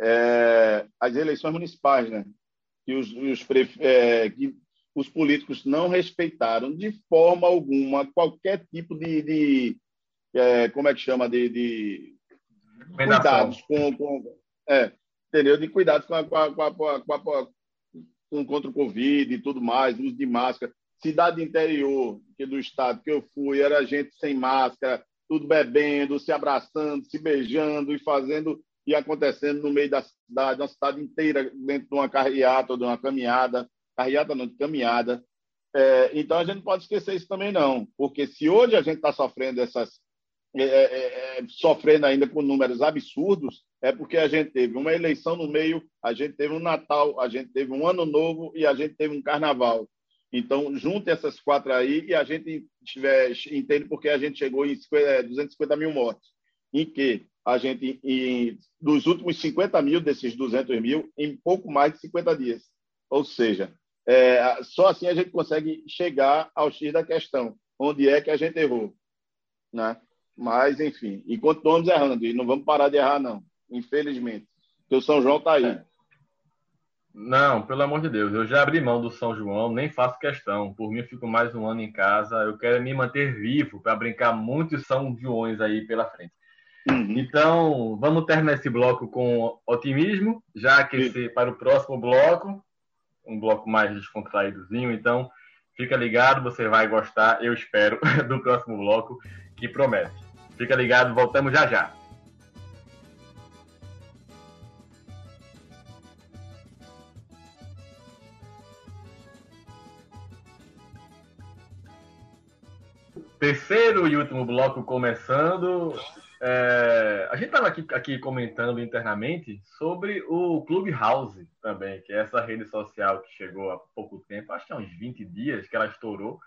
É, as eleições municipais, né? Que os, os, é, que os políticos não respeitaram de forma alguma qualquer tipo de, de é, como é que chama, de, de cuidados com, com é, entendeu? De cuidados com a, com a, com a, com a contra o Covid e tudo mais, uso de máscara. Cidade interior que do estado que eu fui, era gente sem máscara, tudo bebendo, se abraçando, se beijando e fazendo e acontecendo no meio da cidade, uma cidade inteira dentro de uma carreata, de uma caminhada, carreata não, de caminhada. É, então a gente pode esquecer isso também não, porque se hoje a gente está sofrendo essas é, é, é, sofrendo ainda com números absurdos, é porque a gente teve uma eleição no meio, a gente teve um Natal, a gente teve um Ano Novo e a gente teve um Carnaval. Então, junte essas quatro aí e a gente tiver, entende porque a gente chegou em 250 mil mortes. Em que a gente, em, dos últimos 50 mil desses 200 mil, em pouco mais de 50 dias. Ou seja, é, só assim a gente consegue chegar ao X da questão, onde é que a gente errou. Né? Mas, enfim, e continuamos errando, e não vamos parar de errar, não, infelizmente. Porque o São João está aí. É. Não, pelo amor de Deus, eu já abri mão do São João, nem faço questão. Por mim, eu fico mais um ano em casa. Eu quero me manter vivo para brincar muitos São Joões aí pela frente. Uhum. Então, vamos terminar esse bloco com otimismo, já aquecer para o próximo bloco, um bloco mais descontraídozinho. Então, fica ligado, você vai gostar, eu espero, (laughs) do próximo bloco que promete. Fica ligado, voltamos já já. Terceiro e último bloco começando. É, a gente estava aqui, aqui comentando internamente sobre o Clubhouse também, que é essa rede social que chegou há pouco tempo, acho que há uns 20 dias que ela estourou.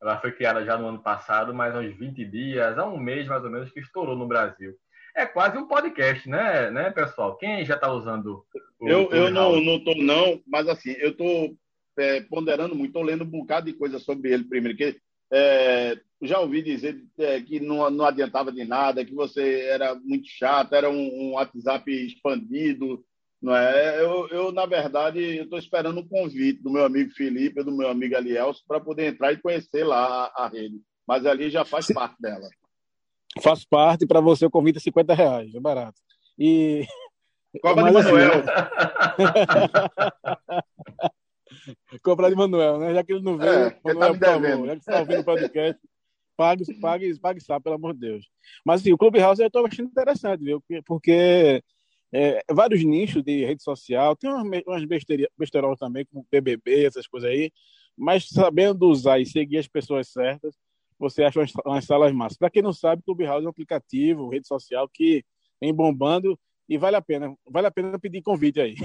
Ela foi criada já no ano passado, mas há uns 20 dias, há um mês mais ou menos, que estourou no Brasil. É quase um podcast, né, né pessoal? Quem já está usando o Eu, eu não, não tô, não, mas assim, eu estou é, ponderando muito, estou lendo um bocado de coisa sobre ele primeiro, que é, já ouvi dizer é, que não, não adiantava de nada, que você era muito chato, era um, um WhatsApp expandido, não é? Eu, eu na verdade, estou esperando um convite do meu amigo Felipe, do meu amigo Alielso, para poder entrar e conhecer lá a, a, rede. Mas ali já faz parte dela. Faz parte, para você o convite é 50 reais, é barato. E. (laughs) Cobra de Manuel. Assim, (laughs) Comprar de Manuel, né? Já que ele não veio, é, Manuel, tá por favor, já que você está ouvindo o podcast, pague, pague, pague sabe, pelo amor de Deus. Mas assim, o Clubhouse eu estou achando interessante, viu? Porque é, vários nichos de rede social, tem umas, umas besterol também, como BBB, essas coisas aí, mas sabendo usar e seguir as pessoas certas, você acha umas, umas salas massas. Para quem não sabe, Clubhouse é um aplicativo, rede social que vem bombando e vale a pena, vale a pena pedir convite aí.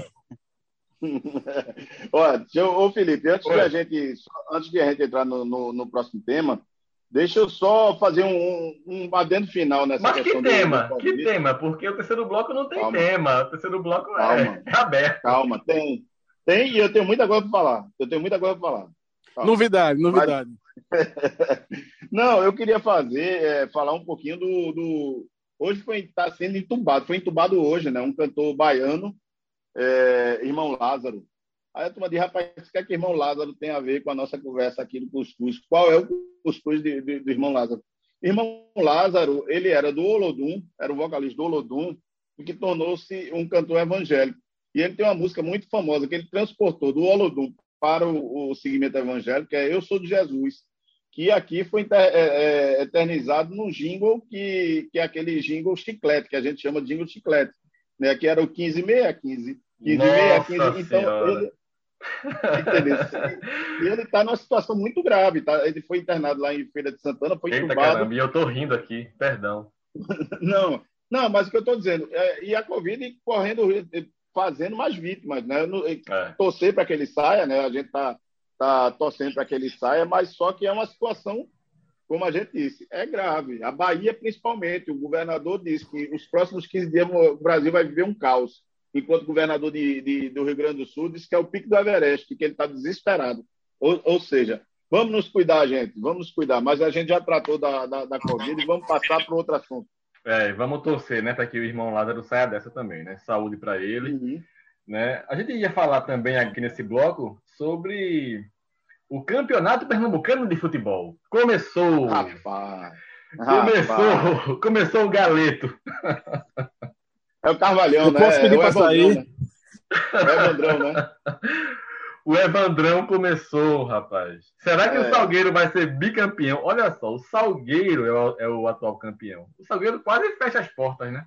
(laughs) Olha, eu, ô Felipe, antes de, a gente, antes de a gente entrar no, no, no, próximo tema, deixa eu só fazer um, um adendo final nessa Mas que tema? Do... Que tema? Porque o terceiro bloco não tem calma. tema. O terceiro bloco é, (laughs) é, aberto. Calma, tem. Tem e eu tenho muita coisa para falar. Eu tenho muita coisa para falar. Calma. Novidade, novidade. Mas... (laughs) não, eu queria fazer, é, falar um pouquinho do, do... Hoje foi está sendo entubado, foi entubado hoje, né? Um cantor baiano é, irmão Lázaro. Aí a turma diz, rapaz, o que é que irmão Lázaro tem a ver com a nossa conversa aqui do cuscuz? Qual é o cuscuz de, de, do irmão Lázaro? Irmão Lázaro, ele era do Olodum, era o vocalista do Olodum, que tornou-se um cantor evangélico. E ele tem uma música muito famosa que ele transportou do Olodum para o, o segmento evangélico, que é Eu Sou de Jesus, que aqui foi é, é, eternizado num jingle que, que é aquele jingle chiclete, que a gente chama de jingle chiclete né? que era o 15 meia 15. 15 meia 15. Então, ele, (laughs) e ele está numa situação muito grave. Tá? Ele foi internado lá em Feira de Santana, foi Eita, entubado. Caramba, e eu estou rindo aqui, perdão. (laughs) não, não, mas o que eu estou dizendo, é, e a Covid correndo, fazendo mais vítimas, né? É. Torcer para que ele saia, né? A gente está tá torcendo para que ele saia, mas só que é uma situação como a gente disse, é grave. A Bahia, principalmente, o governador disse que os próximos 15 dias o Brasil vai viver um caos. Enquanto governador de, de, do Rio Grande do Sul disse que é o pico do Everest, que ele está desesperado. Ou, ou, seja, vamos nos cuidar, gente, vamos nos cuidar. Mas a gente já tratou da, da, da Covid e vamos passar para outro assunto. É, vamos torcer, né, para que o irmão Lázaro saia dessa também, né? Saúde para ele. Uhum. Né? A gente ia falar também aqui nesse bloco sobre o Campeonato Pernambucano de Futebol. Começou. Rapaz. Começou, Rapaz. começou o galeto. É o Carvalhão, Eu né? Posso pedir é para sair? Né? É o Evandrão, né? (laughs) O Evandrão começou, rapaz. Será que é. o Salgueiro vai ser bicampeão? Olha só, o Salgueiro é o, é o, atual campeão. O Salgueiro quase fecha as portas, né?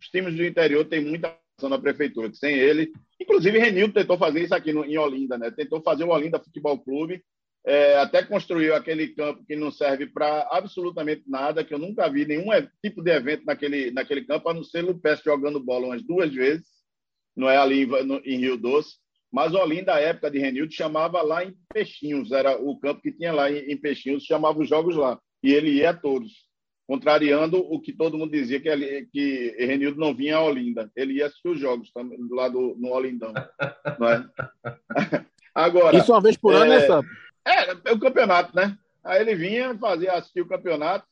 Os times do interior têm muita ação na prefeitura, que sem ele Inclusive, Renildo tentou fazer isso aqui no, em Olinda, né? Tentou fazer o Olinda Futebol Clube, é, até construiu aquele campo que não serve para absolutamente nada, que eu nunca vi nenhum tipo de evento naquele, naquele campo, a não ser o Peste jogando bola umas duas vezes, não é ali em, no, em Rio Doce. Mas Olinda, a época de Renildo, chamava lá em Peixinhos, era o campo que tinha lá em, em Peixinhos, chamava os jogos lá. E ele ia a todos contrariando o que todo mundo dizia que, ele, que Renildo não vinha a Olinda. Ele ia assistir os jogos lá do, no Olindão. não é? (laughs) Agora, Isso uma vez por ano, né, é, É, é o campeonato, né? Aí ele vinha, fazia, assistir o campeonato.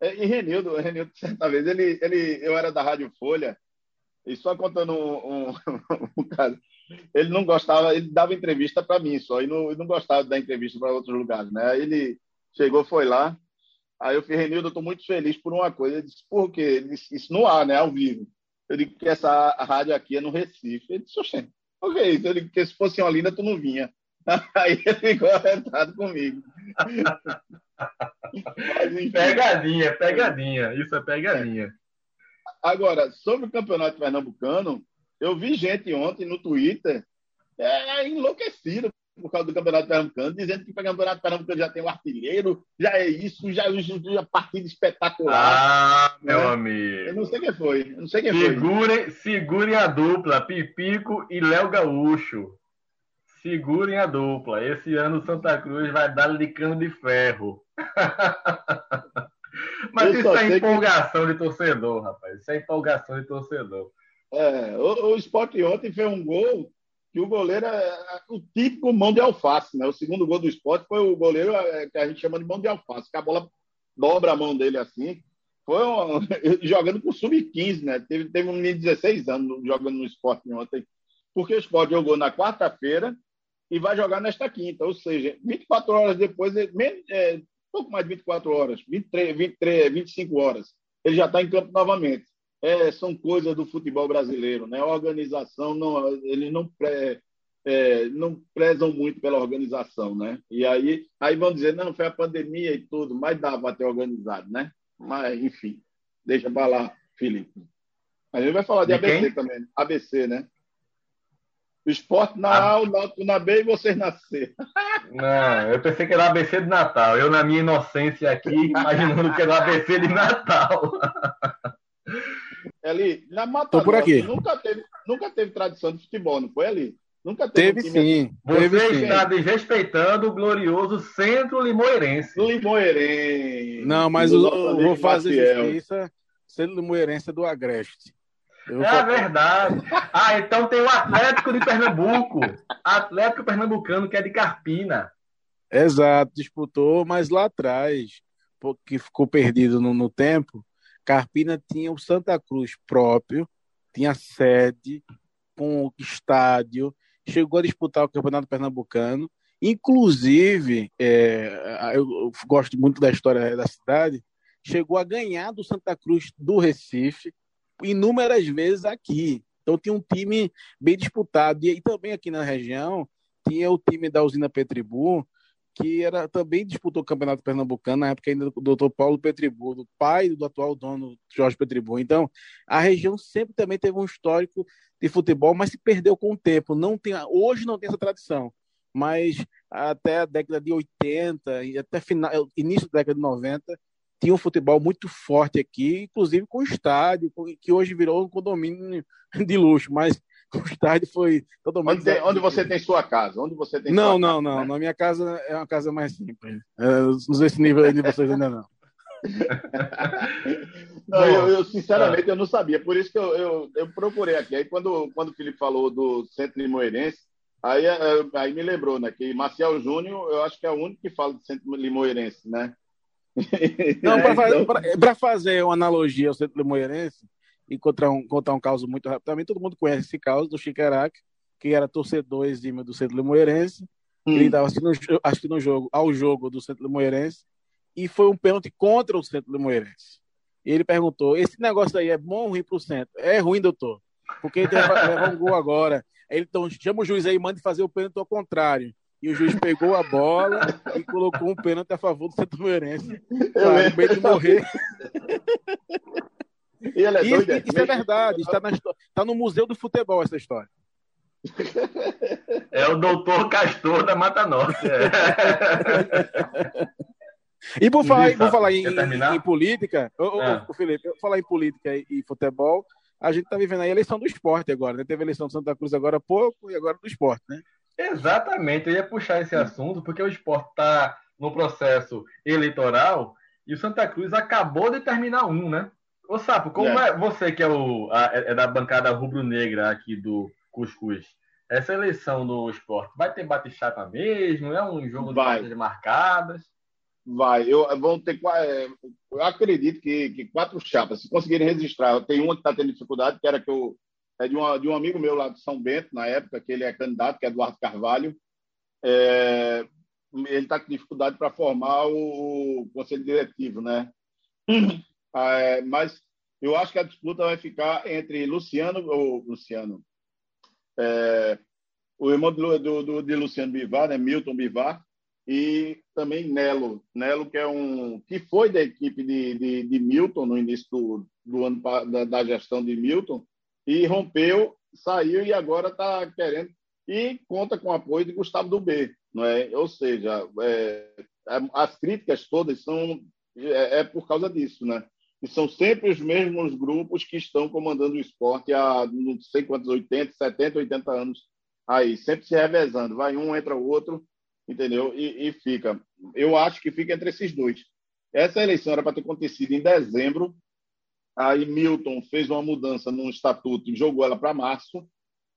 É, e Renildo, Renildo, certa vez, ele, ele, eu era da Rádio Folha, e só contando um, um, (laughs) um caso, ele não gostava, ele dava entrevista para mim só, e não, não gostava de dar entrevista para outros lugares, né? Aí ele chegou, foi lá, Aí eu falei, Renildo, eu estou muito feliz por uma coisa. Ele disse, por quê? Ele disse, isso no ar, né? Ao vivo. Eu digo que essa rádio aqui é no Recife. Ele disse, oxê, por que isso? Eu digo que se fosse em Olinda, tu não vinha. (laughs) Aí ele ficou arretado comigo. (laughs) Mas, pegadinha, pegadinha. Isso é pegadinha. Agora, sobre o campeonato pernambucano, eu vi gente ontem no Twitter é, enlouquecido por causa do Campeonato Pernambucano, dizendo que o Campeonato Pernambucano já tem um artilheiro, já é isso, já é uma partida espetacular. Ah, meu né? amigo. Eu não sei quem foi. Eu não sei quem segurem, foi. Segurem a dupla, Pipico e Léo Gaúcho. Segurem a dupla. Esse ano o Santa Cruz vai dar de cano de ferro. (laughs) Mas eu isso é empolgação que... de torcedor, rapaz. Isso é empolgação de torcedor. É, o, o Sport ontem fez um gol que o goleiro é o típico mão de alface, né? O segundo gol do esporte foi o goleiro é, que a gente chama de mão de alface, que a bola dobra a mão dele assim. Foi um, (laughs) jogando com sub-15, né? Teve, teve um menino de 16 anos jogando no esporte ontem, porque o esporte jogou na quarta-feira e vai jogar nesta quinta, ou seja, 24 horas depois, é, é, pouco mais de 24 horas, 23, 23 25 horas, ele já está em campo novamente é, são coisas do futebol brasileiro, né? A organização não, eles não pré, é, não prezam muito pela organização, né? E aí, aí vão dizer não, foi a pandemia e tudo, mas dava até organizado, né? Mas enfim, deixa para lá, Felipe. A gente vai falar de, de ABC quem? também, ABC, né? O esporte na ah. A, o Náutico na B e vocês na C. Não, eu pensei que era ABC de Natal. Eu, na minha inocência aqui, (laughs) imaginando que era ABC de Natal. ali, na Mata por aqui. nunca teve, nunca teve tradição de futebol, não foi ali? Nunca teve, teve sim. Assim. Você sim. está desrespeitando o glorioso Centro Limoeirense. Limoeirense. Não, mas eu, vou fazer justiça. Centro Limoeirense é do Agreste. Eu é verdade. Ah, então tem o Atlético de Pernambuco. Atlético Pernambucano, que é de Carpina. Exato, disputou, mas lá atrás, porque ficou perdido no, no tempo, Carpina tinha o Santa Cruz próprio, tinha sede, com estádio, chegou a disputar o Campeonato Pernambucano. Inclusive, é, eu gosto muito da história da cidade, chegou a ganhar do Santa Cruz do Recife inúmeras vezes aqui. Então tinha um time bem disputado. E aí também aqui na região tinha o time da usina Petribu, que era, também disputou o Campeonato Pernambucano, na época ainda do doutor Paulo Petribu, do pai do atual dono Jorge Petribu. Então, a região sempre também teve um histórico de futebol, mas se perdeu com o tempo. Não tem, hoje não tem essa tradição, mas até a década de 80 e até final, início da década de 90, tinha um futebol muito forte aqui, inclusive com estádio, que hoje virou um condomínio de luxo, mas (laughs) o estádio foi totalmente. Onde, tem, onde, você tem sua casa? Onde você tem Não, não, casa, não. Né? Na minha casa é uma casa mais simples. É, não sei esse nível aí de vocês ainda não. (laughs) não, eu, eu, sinceramente eu não sabia, por isso que eu, eu, eu, procurei aqui. Aí quando, quando o Felipe falou do Centro Limoeirense, aí, é, aí me lembrou, né? Que Marcial Júnior, eu acho que é o único que fala de Centro Limoeirense, né? Não, para (laughs) é, então... fazer uma analogia ao Centro Limoeirense, e contar um, contar um caso muito rapidamente. Todo mundo conhece esse caso do Chiquerac, que era torcedor exímio do Centro Limoeirense. Hum. Ele estava assistindo, assistindo jogo, ao jogo do Centro Limoeirense e foi um pênalti contra o Centro Limoeirense. E ele perguntou: esse negócio aí é bom ou ruim para o Centro? É ruim, doutor, porque ele levar um gol agora. Aí, então, chama o juiz aí, manda fazer o pênalti ao contrário. E o juiz pegou a bola e colocou um pênalti a favor do Centro Limoeirense. Claro, meio de morrer. E ele é isso, doido, é isso é verdade, está, na, está no Museu do Futebol essa história. É o doutor Castor da Mata Norte. É. e por falar, por falar em, em, em, política, ô, é. ô, Felipe, falar em política e, e futebol, a gente está vivendo a eleição do esporte agora, né? Teve a eleição do Santa Cruz agora há pouco e agora do esporte, né? Exatamente, eu ia puxar esse assunto, porque o esporte está no processo eleitoral e o Santa Cruz acabou de terminar um, né? Ô, Sapo, como é, é você que é, o, a, é da bancada rubro-negra aqui do Cuscuz, essa eleição do esporte vai ter bate-chapa mesmo? É um jogo vai. de marcadas? Vai. Eu, vão ter, é, eu acredito que, que quatro chapas, se conseguirem registrar, tem uma que está tendo dificuldade, que era que eu, é de, uma, de um amigo meu lá de São Bento, na época, que ele é candidato, que é Eduardo Carvalho. É, ele está com dificuldade para formar o, conselho diretivo, né? (clears throat) É, mas eu acho que a disputa vai ficar entre Luciano, ou Luciano, é, o irmão do, do, de Luciano Bivar, né, Milton Bivar, e também Nelo, Nelo que é um que foi da equipe de, de, de Milton no início do, do ano da, da, gestão de Milton e rompeu, saiu e agora está querendo e conta com o apoio de Gustavo do B, não é? Ou seja, é, as críticas todas são é, é, por causa disso, né? E são sempre os mesmos grupos que estão comandando o esporte há não sei quantos 80, 70, 80 anos aí, sempre se revezando, vai um entra o outro, entendeu? E, e fica. Eu acho que fica entre esses dois. Essa eleição era para ter acontecido em dezembro. Aí Milton fez uma mudança no estatuto e jogou ela para março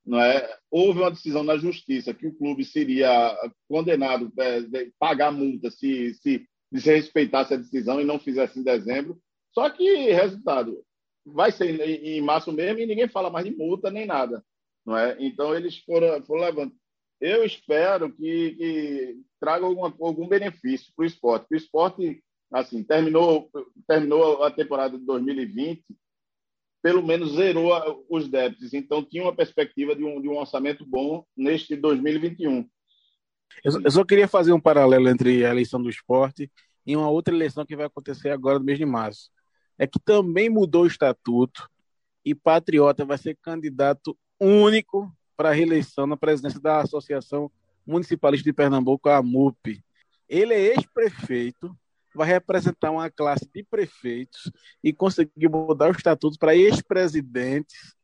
não é? Houve uma decisão na justiça que o clube seria condenado a é, pagar multa se, se, se respeitasse a decisão e não fizesse em dezembro. Só que, resultado, vai ser em março mesmo e ninguém fala mais de multa nem nada. Não é? Então, eles foram, foram levando. Eu espero que, que traga alguma, algum benefício para o esporte. O esporte, assim, terminou, terminou a temporada de 2020 pelo menos zerou os débitos. Então, tinha uma perspectiva de um, de um orçamento bom neste 2021. Eu só queria fazer um paralelo entre a eleição do esporte e uma outra eleição que vai acontecer agora no mês de março. É que também mudou o estatuto e Patriota vai ser candidato único para reeleição na presidência da Associação Municipalista de Pernambuco, a MUP. Ele é ex-prefeito, vai representar uma classe de prefeitos e conseguir mudar os estatutos para ex-presidentes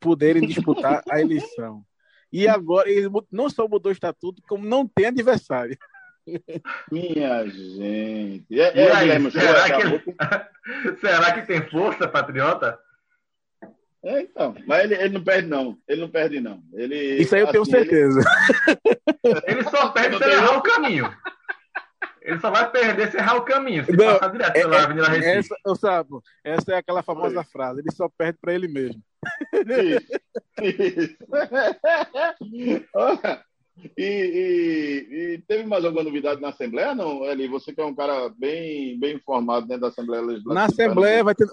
poderem disputar a eleição. E agora ele não só mudou o estatuto, como não tem adversário. Minha gente. É, é, aí, será, que, (laughs) será que tem força, patriota? É, então, mas ele, ele, não perde, não. Ele não perde, não. Ele, Isso aí eu tenho assim, certeza. Ele, ele só (laughs) perde se ele errar o caminho. Ele só vai perder se errar o caminho, se não, passar direto pela é, Avenida Recife. Essa, eu sabe, essa é aquela famosa Oi. frase, ele só perde para ele mesmo. Isso, isso. (laughs) e, e, e, teve mais alguma novidade na Assembleia, não, Eli? Você que é um cara bem, bem informado dentro da Assembleia Legislativa. Na Assembleia vai ter,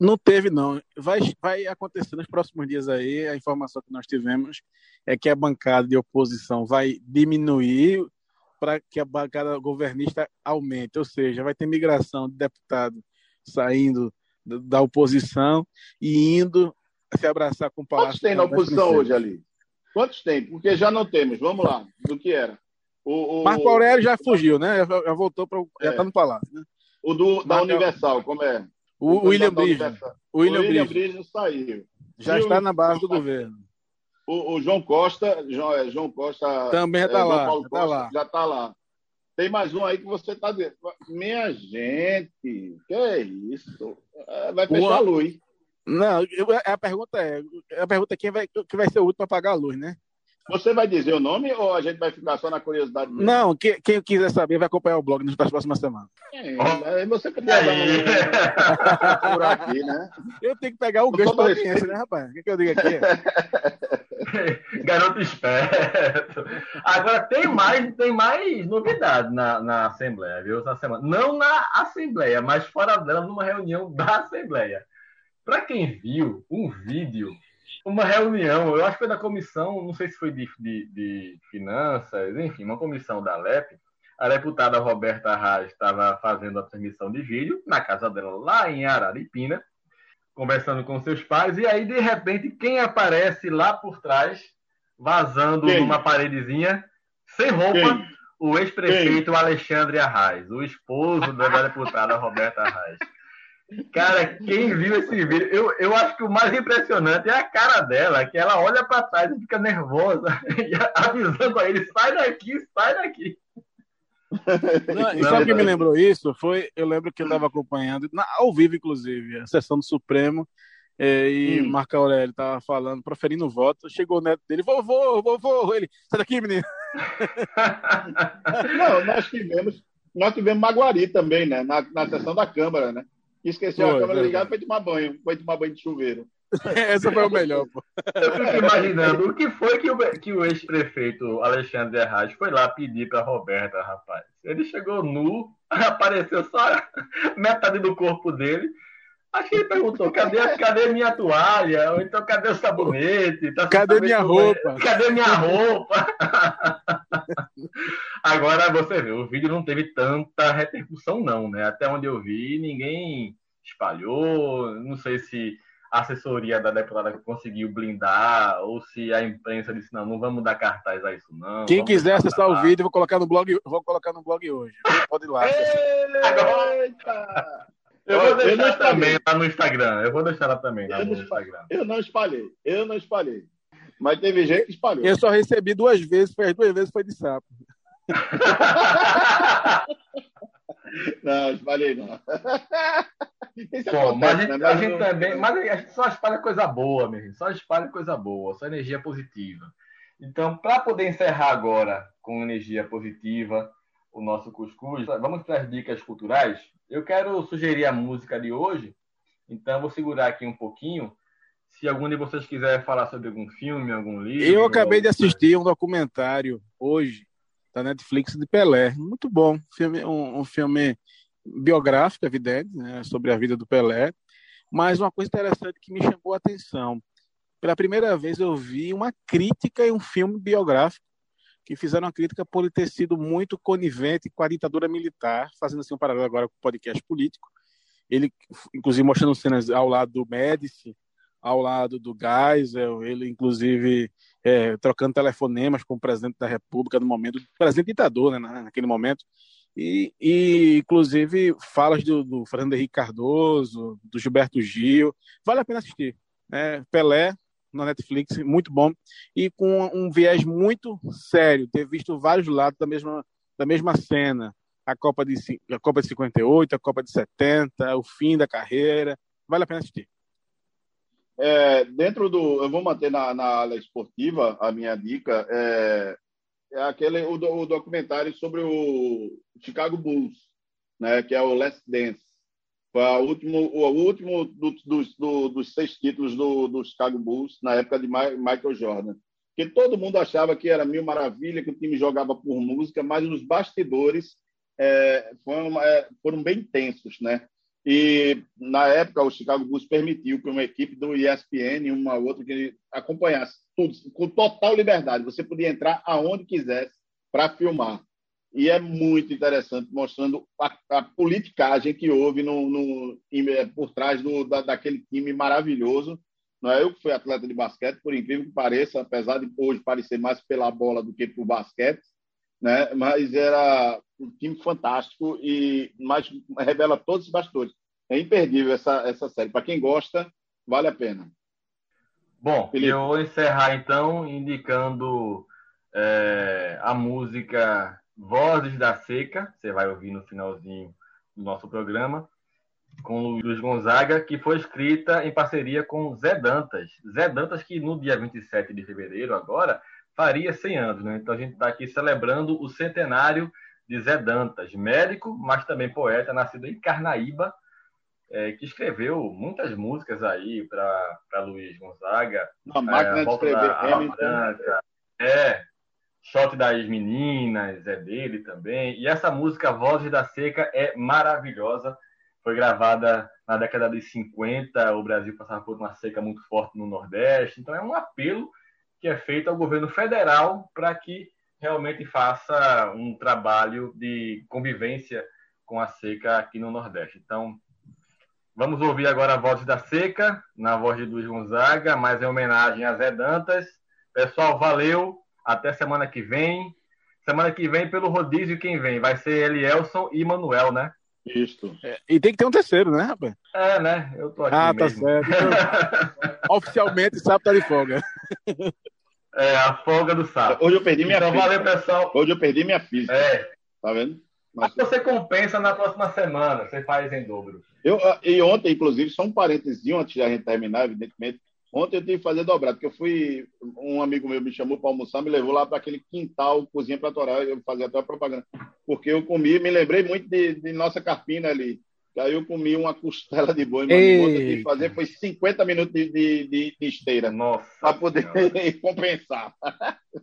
não teve, não. Vai, vai acontecer nos próximos dias aí, a informação que nós tivemos é que a bancada de oposição vai diminuir para que a bancada governista aumente, ou seja, vai ter migração de deputado saindo da oposição e indo se abraçar com o Palácio. Quantos tem na oposição hoje ali? Quantos tem? Porque já não temos. Vamos lá, do que era. O, o... Marco Aurélio já fugiu, né? Já, voltou para. Já está é. no Palácio. Né? O do, da. Universal, como é? O, o William Briggs. O William, William Briggs saiu. Já e está na base do governo. O, o, João Costa, João, é, João Costa. Também está é, lá, já está lá. Já está lá. Tem mais um aí que você está dizendo. Minha gente, que é isso? É, vai fechar o... a luz. Não, eu, a pergunta é, a pergunta é quem vai, quem vai ser o último a pagar a luz, né? Você vai dizer o nome ou a gente vai ficar só na curiosidade? Mesmo? Não, quem, quem quiser saber vai acompanhar o blog nas próximas semanas. É, você podia dar um (laughs) por aqui, né? Eu tenho que pegar o gancho da audiência, né, rapaz? O que, que eu digo aqui? (laughs) (laughs) Garoto esperto. Agora tem mais, tem mais novidade na, na Assembleia, viu? Na semana. Não na Assembleia, mas fora dela, numa reunião da Assembleia. Para quem viu um vídeo uma reunião, eu acho que foi da comissão, não sei se foi de, de, de finanças, enfim, uma comissão da LEP. A deputada Roberta Arras estava fazendo a transmissão de vídeo na casa dela, lá em Araripina, conversando com seus pais, e aí, de repente, quem aparece lá por trás, vazando quem? numa paredezinha, sem roupa, quem? o ex-prefeito Alexandre Arraes, o esposo da deputada Roberta Arraes. Cara, quem viu esse vídeo, eu, eu acho que o mais impressionante é a cara dela, que ela olha para trás e fica nervosa, (laughs) avisando a ele: sai daqui, sai daqui. Não, (laughs) e sabe o que me lembrou isso? Foi, eu lembro que eu estava acompanhando, na, ao vivo, inclusive, a sessão do Supremo, é, e hum. Marco Aurélio estava falando, proferindo voto, chegou o neto dele, vovô, vovô, ele, sai daqui, menino. (laughs) Não, nós tivemos, nós tivemos Maguari também, né, na, na sessão da Câmara, né? esqueceu foi, a câmera ligada foi tomar banho, foi tomar banho de chuveiro. (laughs) Essa foi o melhor, pô. Eu fico imaginando o que foi que o, que o ex-prefeito Alexandre Arras foi lá pedir para Roberta, rapaz. Ele chegou nu, (laughs) apareceu só (laughs) metade do corpo dele. Acho que ele perguntou: cadê, cadê minha toalha? Ou então, cadê o sabonete? Tá cadê minha roupa? Cadê minha roupa? Agora você vê, o vídeo não teve tanta repercussão, não, né? Até onde eu vi, ninguém espalhou. Não sei se a assessoria da deputada conseguiu blindar, ou se a imprensa disse, não, não vamos dar cartaz a isso, não. Quem quiser acessar o vídeo, vou colocar no blog, vou colocar no blog hoje. Pode ir lá. Eita! Eu vou deixar eu também lá no Instagram. Eu vou deixar lá também lá eu no Instagram. Eu não espalhei. Eu não espalhei. Mas teve gente que espalhou. Eu só recebi duas vezes, foi as duas vezes foi de sapo. (laughs) não, espalhei não. (laughs) Isso Bom, mas a gente, né? a gente também, mas a gente só espalha coisa boa, mesmo. Só espalha coisa boa, só energia positiva. Então, para poder encerrar agora com energia positiva o nosso cuscuz, vamos para as dicas culturais. Eu quero sugerir a música de hoje, então vou segurar aqui um pouquinho. Se algum de vocês quiser falar sobre algum filme, algum livro. Eu acabei de assistir um documentário hoje da Netflix de Pelé. Muito bom. Filme, um, um filme biográfico, evidente, né, sobre a vida do Pelé. Mas uma coisa interessante que me chamou a atenção. Pela primeira vez eu vi uma crítica em um filme biográfico que fizeram uma crítica por ele ter sido muito conivente com a ditadura militar, fazendo assim um paralelo agora com o podcast político. Ele, inclusive, mostrando cenas ao lado do Médici, ao lado do Geisel, ele, inclusive, é, trocando telefonemas com o presidente da República no momento, presidente ditador, né, naquele momento, e, e inclusive, falas do, do Fernando Henrique Cardoso, do Gilberto Gil, vale a pena assistir. Né? Pelé, na Netflix, muito bom, e com um viés muito sério, ter visto vários lados da mesma, da mesma cena. A Copa, de, a Copa de 58, a Copa de 70, o fim da carreira. Vale a pena assistir. É, dentro do. Eu vou manter na, na esportiva a minha dica. É, é aquele, o, o documentário sobre o Chicago Bulls, né, que é o Last Dance. Foi o último, o último do, do, do, dos seis títulos do, do Chicago Bulls na época de Michael Jordan. Que todo mundo achava que era mil maravilha, que o time jogava por música, mas os bastidores é, foram, é, foram bem tensos, né? E na época o Chicago Bulls permitiu que uma equipe do ESPN, uma outra que acompanhasse tudo com total liberdade. Você podia entrar aonde quisesse para filmar e é muito interessante, mostrando a, a politicagem que houve no, no, é, por trás do, da, daquele time maravilhoso. Não é eu que fui atleta de basquete, por incrível que pareça, apesar de hoje parecer mais pela bola do que por basquete, né? mas era um time fantástico e mais revela todos os bastidores. É imperdível essa, essa série. Para quem gosta, vale a pena. Bom, Felipe. eu vou encerrar então indicando é, a música Vozes da Seca, você vai ouvir no finalzinho do nosso programa, com o Luiz Gonzaga, que foi escrita em parceria com Zé Dantas. Zé Dantas, que no dia 27 de fevereiro, agora, faria 100 anos. Né? Então a gente está aqui celebrando o centenário de Zé Dantas, médico, mas também poeta, nascido em Carnaíba, é, que escreveu muitas músicas aí para Luiz Gonzaga. Uma máquina é, de escrever Hamilton. É, Shot das Meninas é dele também. E essa música Vozes da Seca é maravilhosa. Foi gravada na década de 50. O Brasil passava por uma seca muito forte no Nordeste. Então é um apelo que é feito ao governo federal para que realmente faça um trabalho de convivência com a seca aqui no Nordeste. Então, vamos ouvir agora a Vozes da Seca, na voz de Luiz Gonzaga, mas em homenagem a Zé Dantas. Pessoal, valeu! Até semana que vem. Semana que vem, pelo rodízio, quem vem? Vai ser Elielson e Manuel, né? Isso. É, e tem que ter um terceiro, né, rapaz? É, né? Eu tô aqui. Ah, tá mesmo. tá certo. (laughs) Oficialmente, sábado tá de folga. (laughs) É, a folga do sábado. Hoje eu perdi minha então, filha. valeu, pessoal. Hoje eu perdi minha filha. É. Tá vendo? Mas você compensa na próxima semana, você faz em dobro. Eu, ah, e ontem, inclusive, só um parênteses antes de a gente terminar, evidentemente, Ontem eu tive que fazer dobrado, porque eu fui. Um amigo meu me chamou para almoçar, me levou lá para aquele quintal, cozinha para torar, eu fazia até a propaganda. Porque eu comi, me lembrei muito de, de nossa carpina ali. Aí eu comi uma costela de boi, mas o que eu fazer foi 50 minutos de, de, de, de esteira. Nossa. Para poder (laughs) compensar.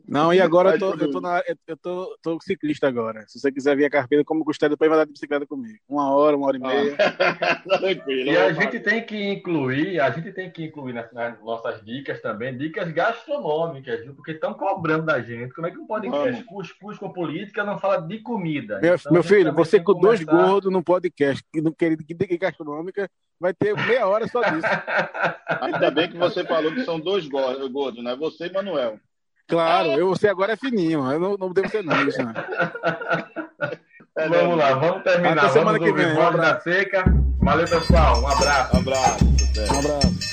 Não, e agora eu tô, eu tô, na, eu tô, tô ciclista agora. Se você quiser vir a carpina, como costela, depois vai dar de bicicleta comigo. Uma hora, uma hora e meia. (laughs) e a gente tem que incluir, a gente tem que incluir nas, nas nossas dicas também, dicas gastronômicas, viu? porque estão cobrando da gente. Como é que um podcast cuscuz com política não fala de comida? Meu, então, meu filho, você com dois gordos no podcast, querida dica gastronômica, vai ter meia hora só disso. (laughs) Ainda bem que você falou que são dois gordos, né? Você e Manuel. Claro, eu, você agora é fininho. Eu não, não devo ser não, isso, né? (laughs) É, vamos lá, vamos terminar. Até semana vamos que vem. Um abraço. Seca. Valeu, pessoal. Um abraço. Um abraço. Um abraço.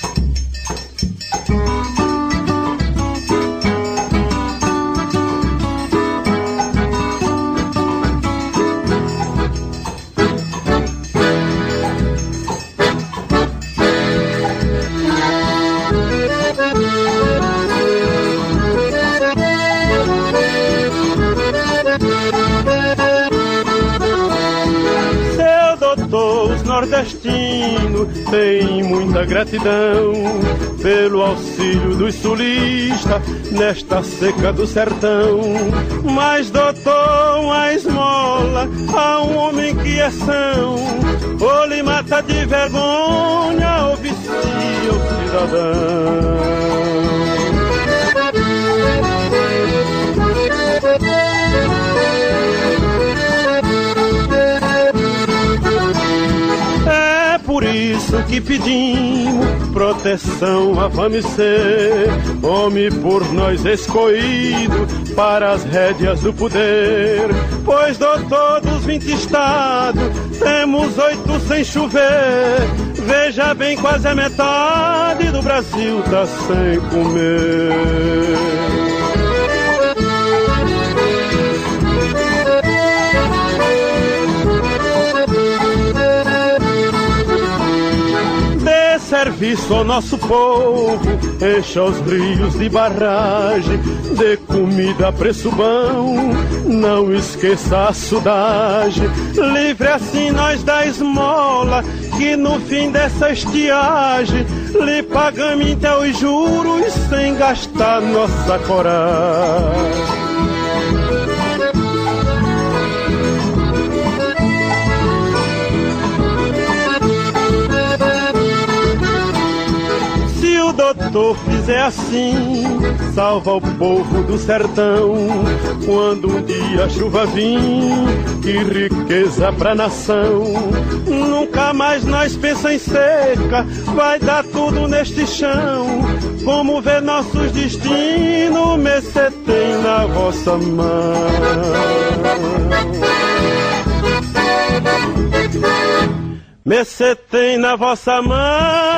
Nordestino tem muita gratidão pelo auxílio dos sulistas nesta seca do sertão. Mas, doutor, uma esmola a um homem que é são, ou lhe mata de vergonha ou vicia o cidadão. Que pedimos proteção a ser homem por nós escolhido para as rédeas do poder. Pois doutor dos 20 estados, temos oito sem chover. Veja bem, quase a metade do Brasil tá sem comer. Ao nosso povo, encha os rios de barragem, de comida a preço bom, não esqueça a sudagem, livre assim nós da esmola, que no fim dessa estiagem, lhe pagamos então os juros sem gastar nossa coragem. Doutor fizer assim, salva o povo do sertão. Quando um dia a chuva vir, que riqueza pra nação. Nunca mais nós pensa em seca, vai dar tudo neste chão. Como ver nossos destinos, Mercê tem na vossa mão. Mercê tem na vossa mão.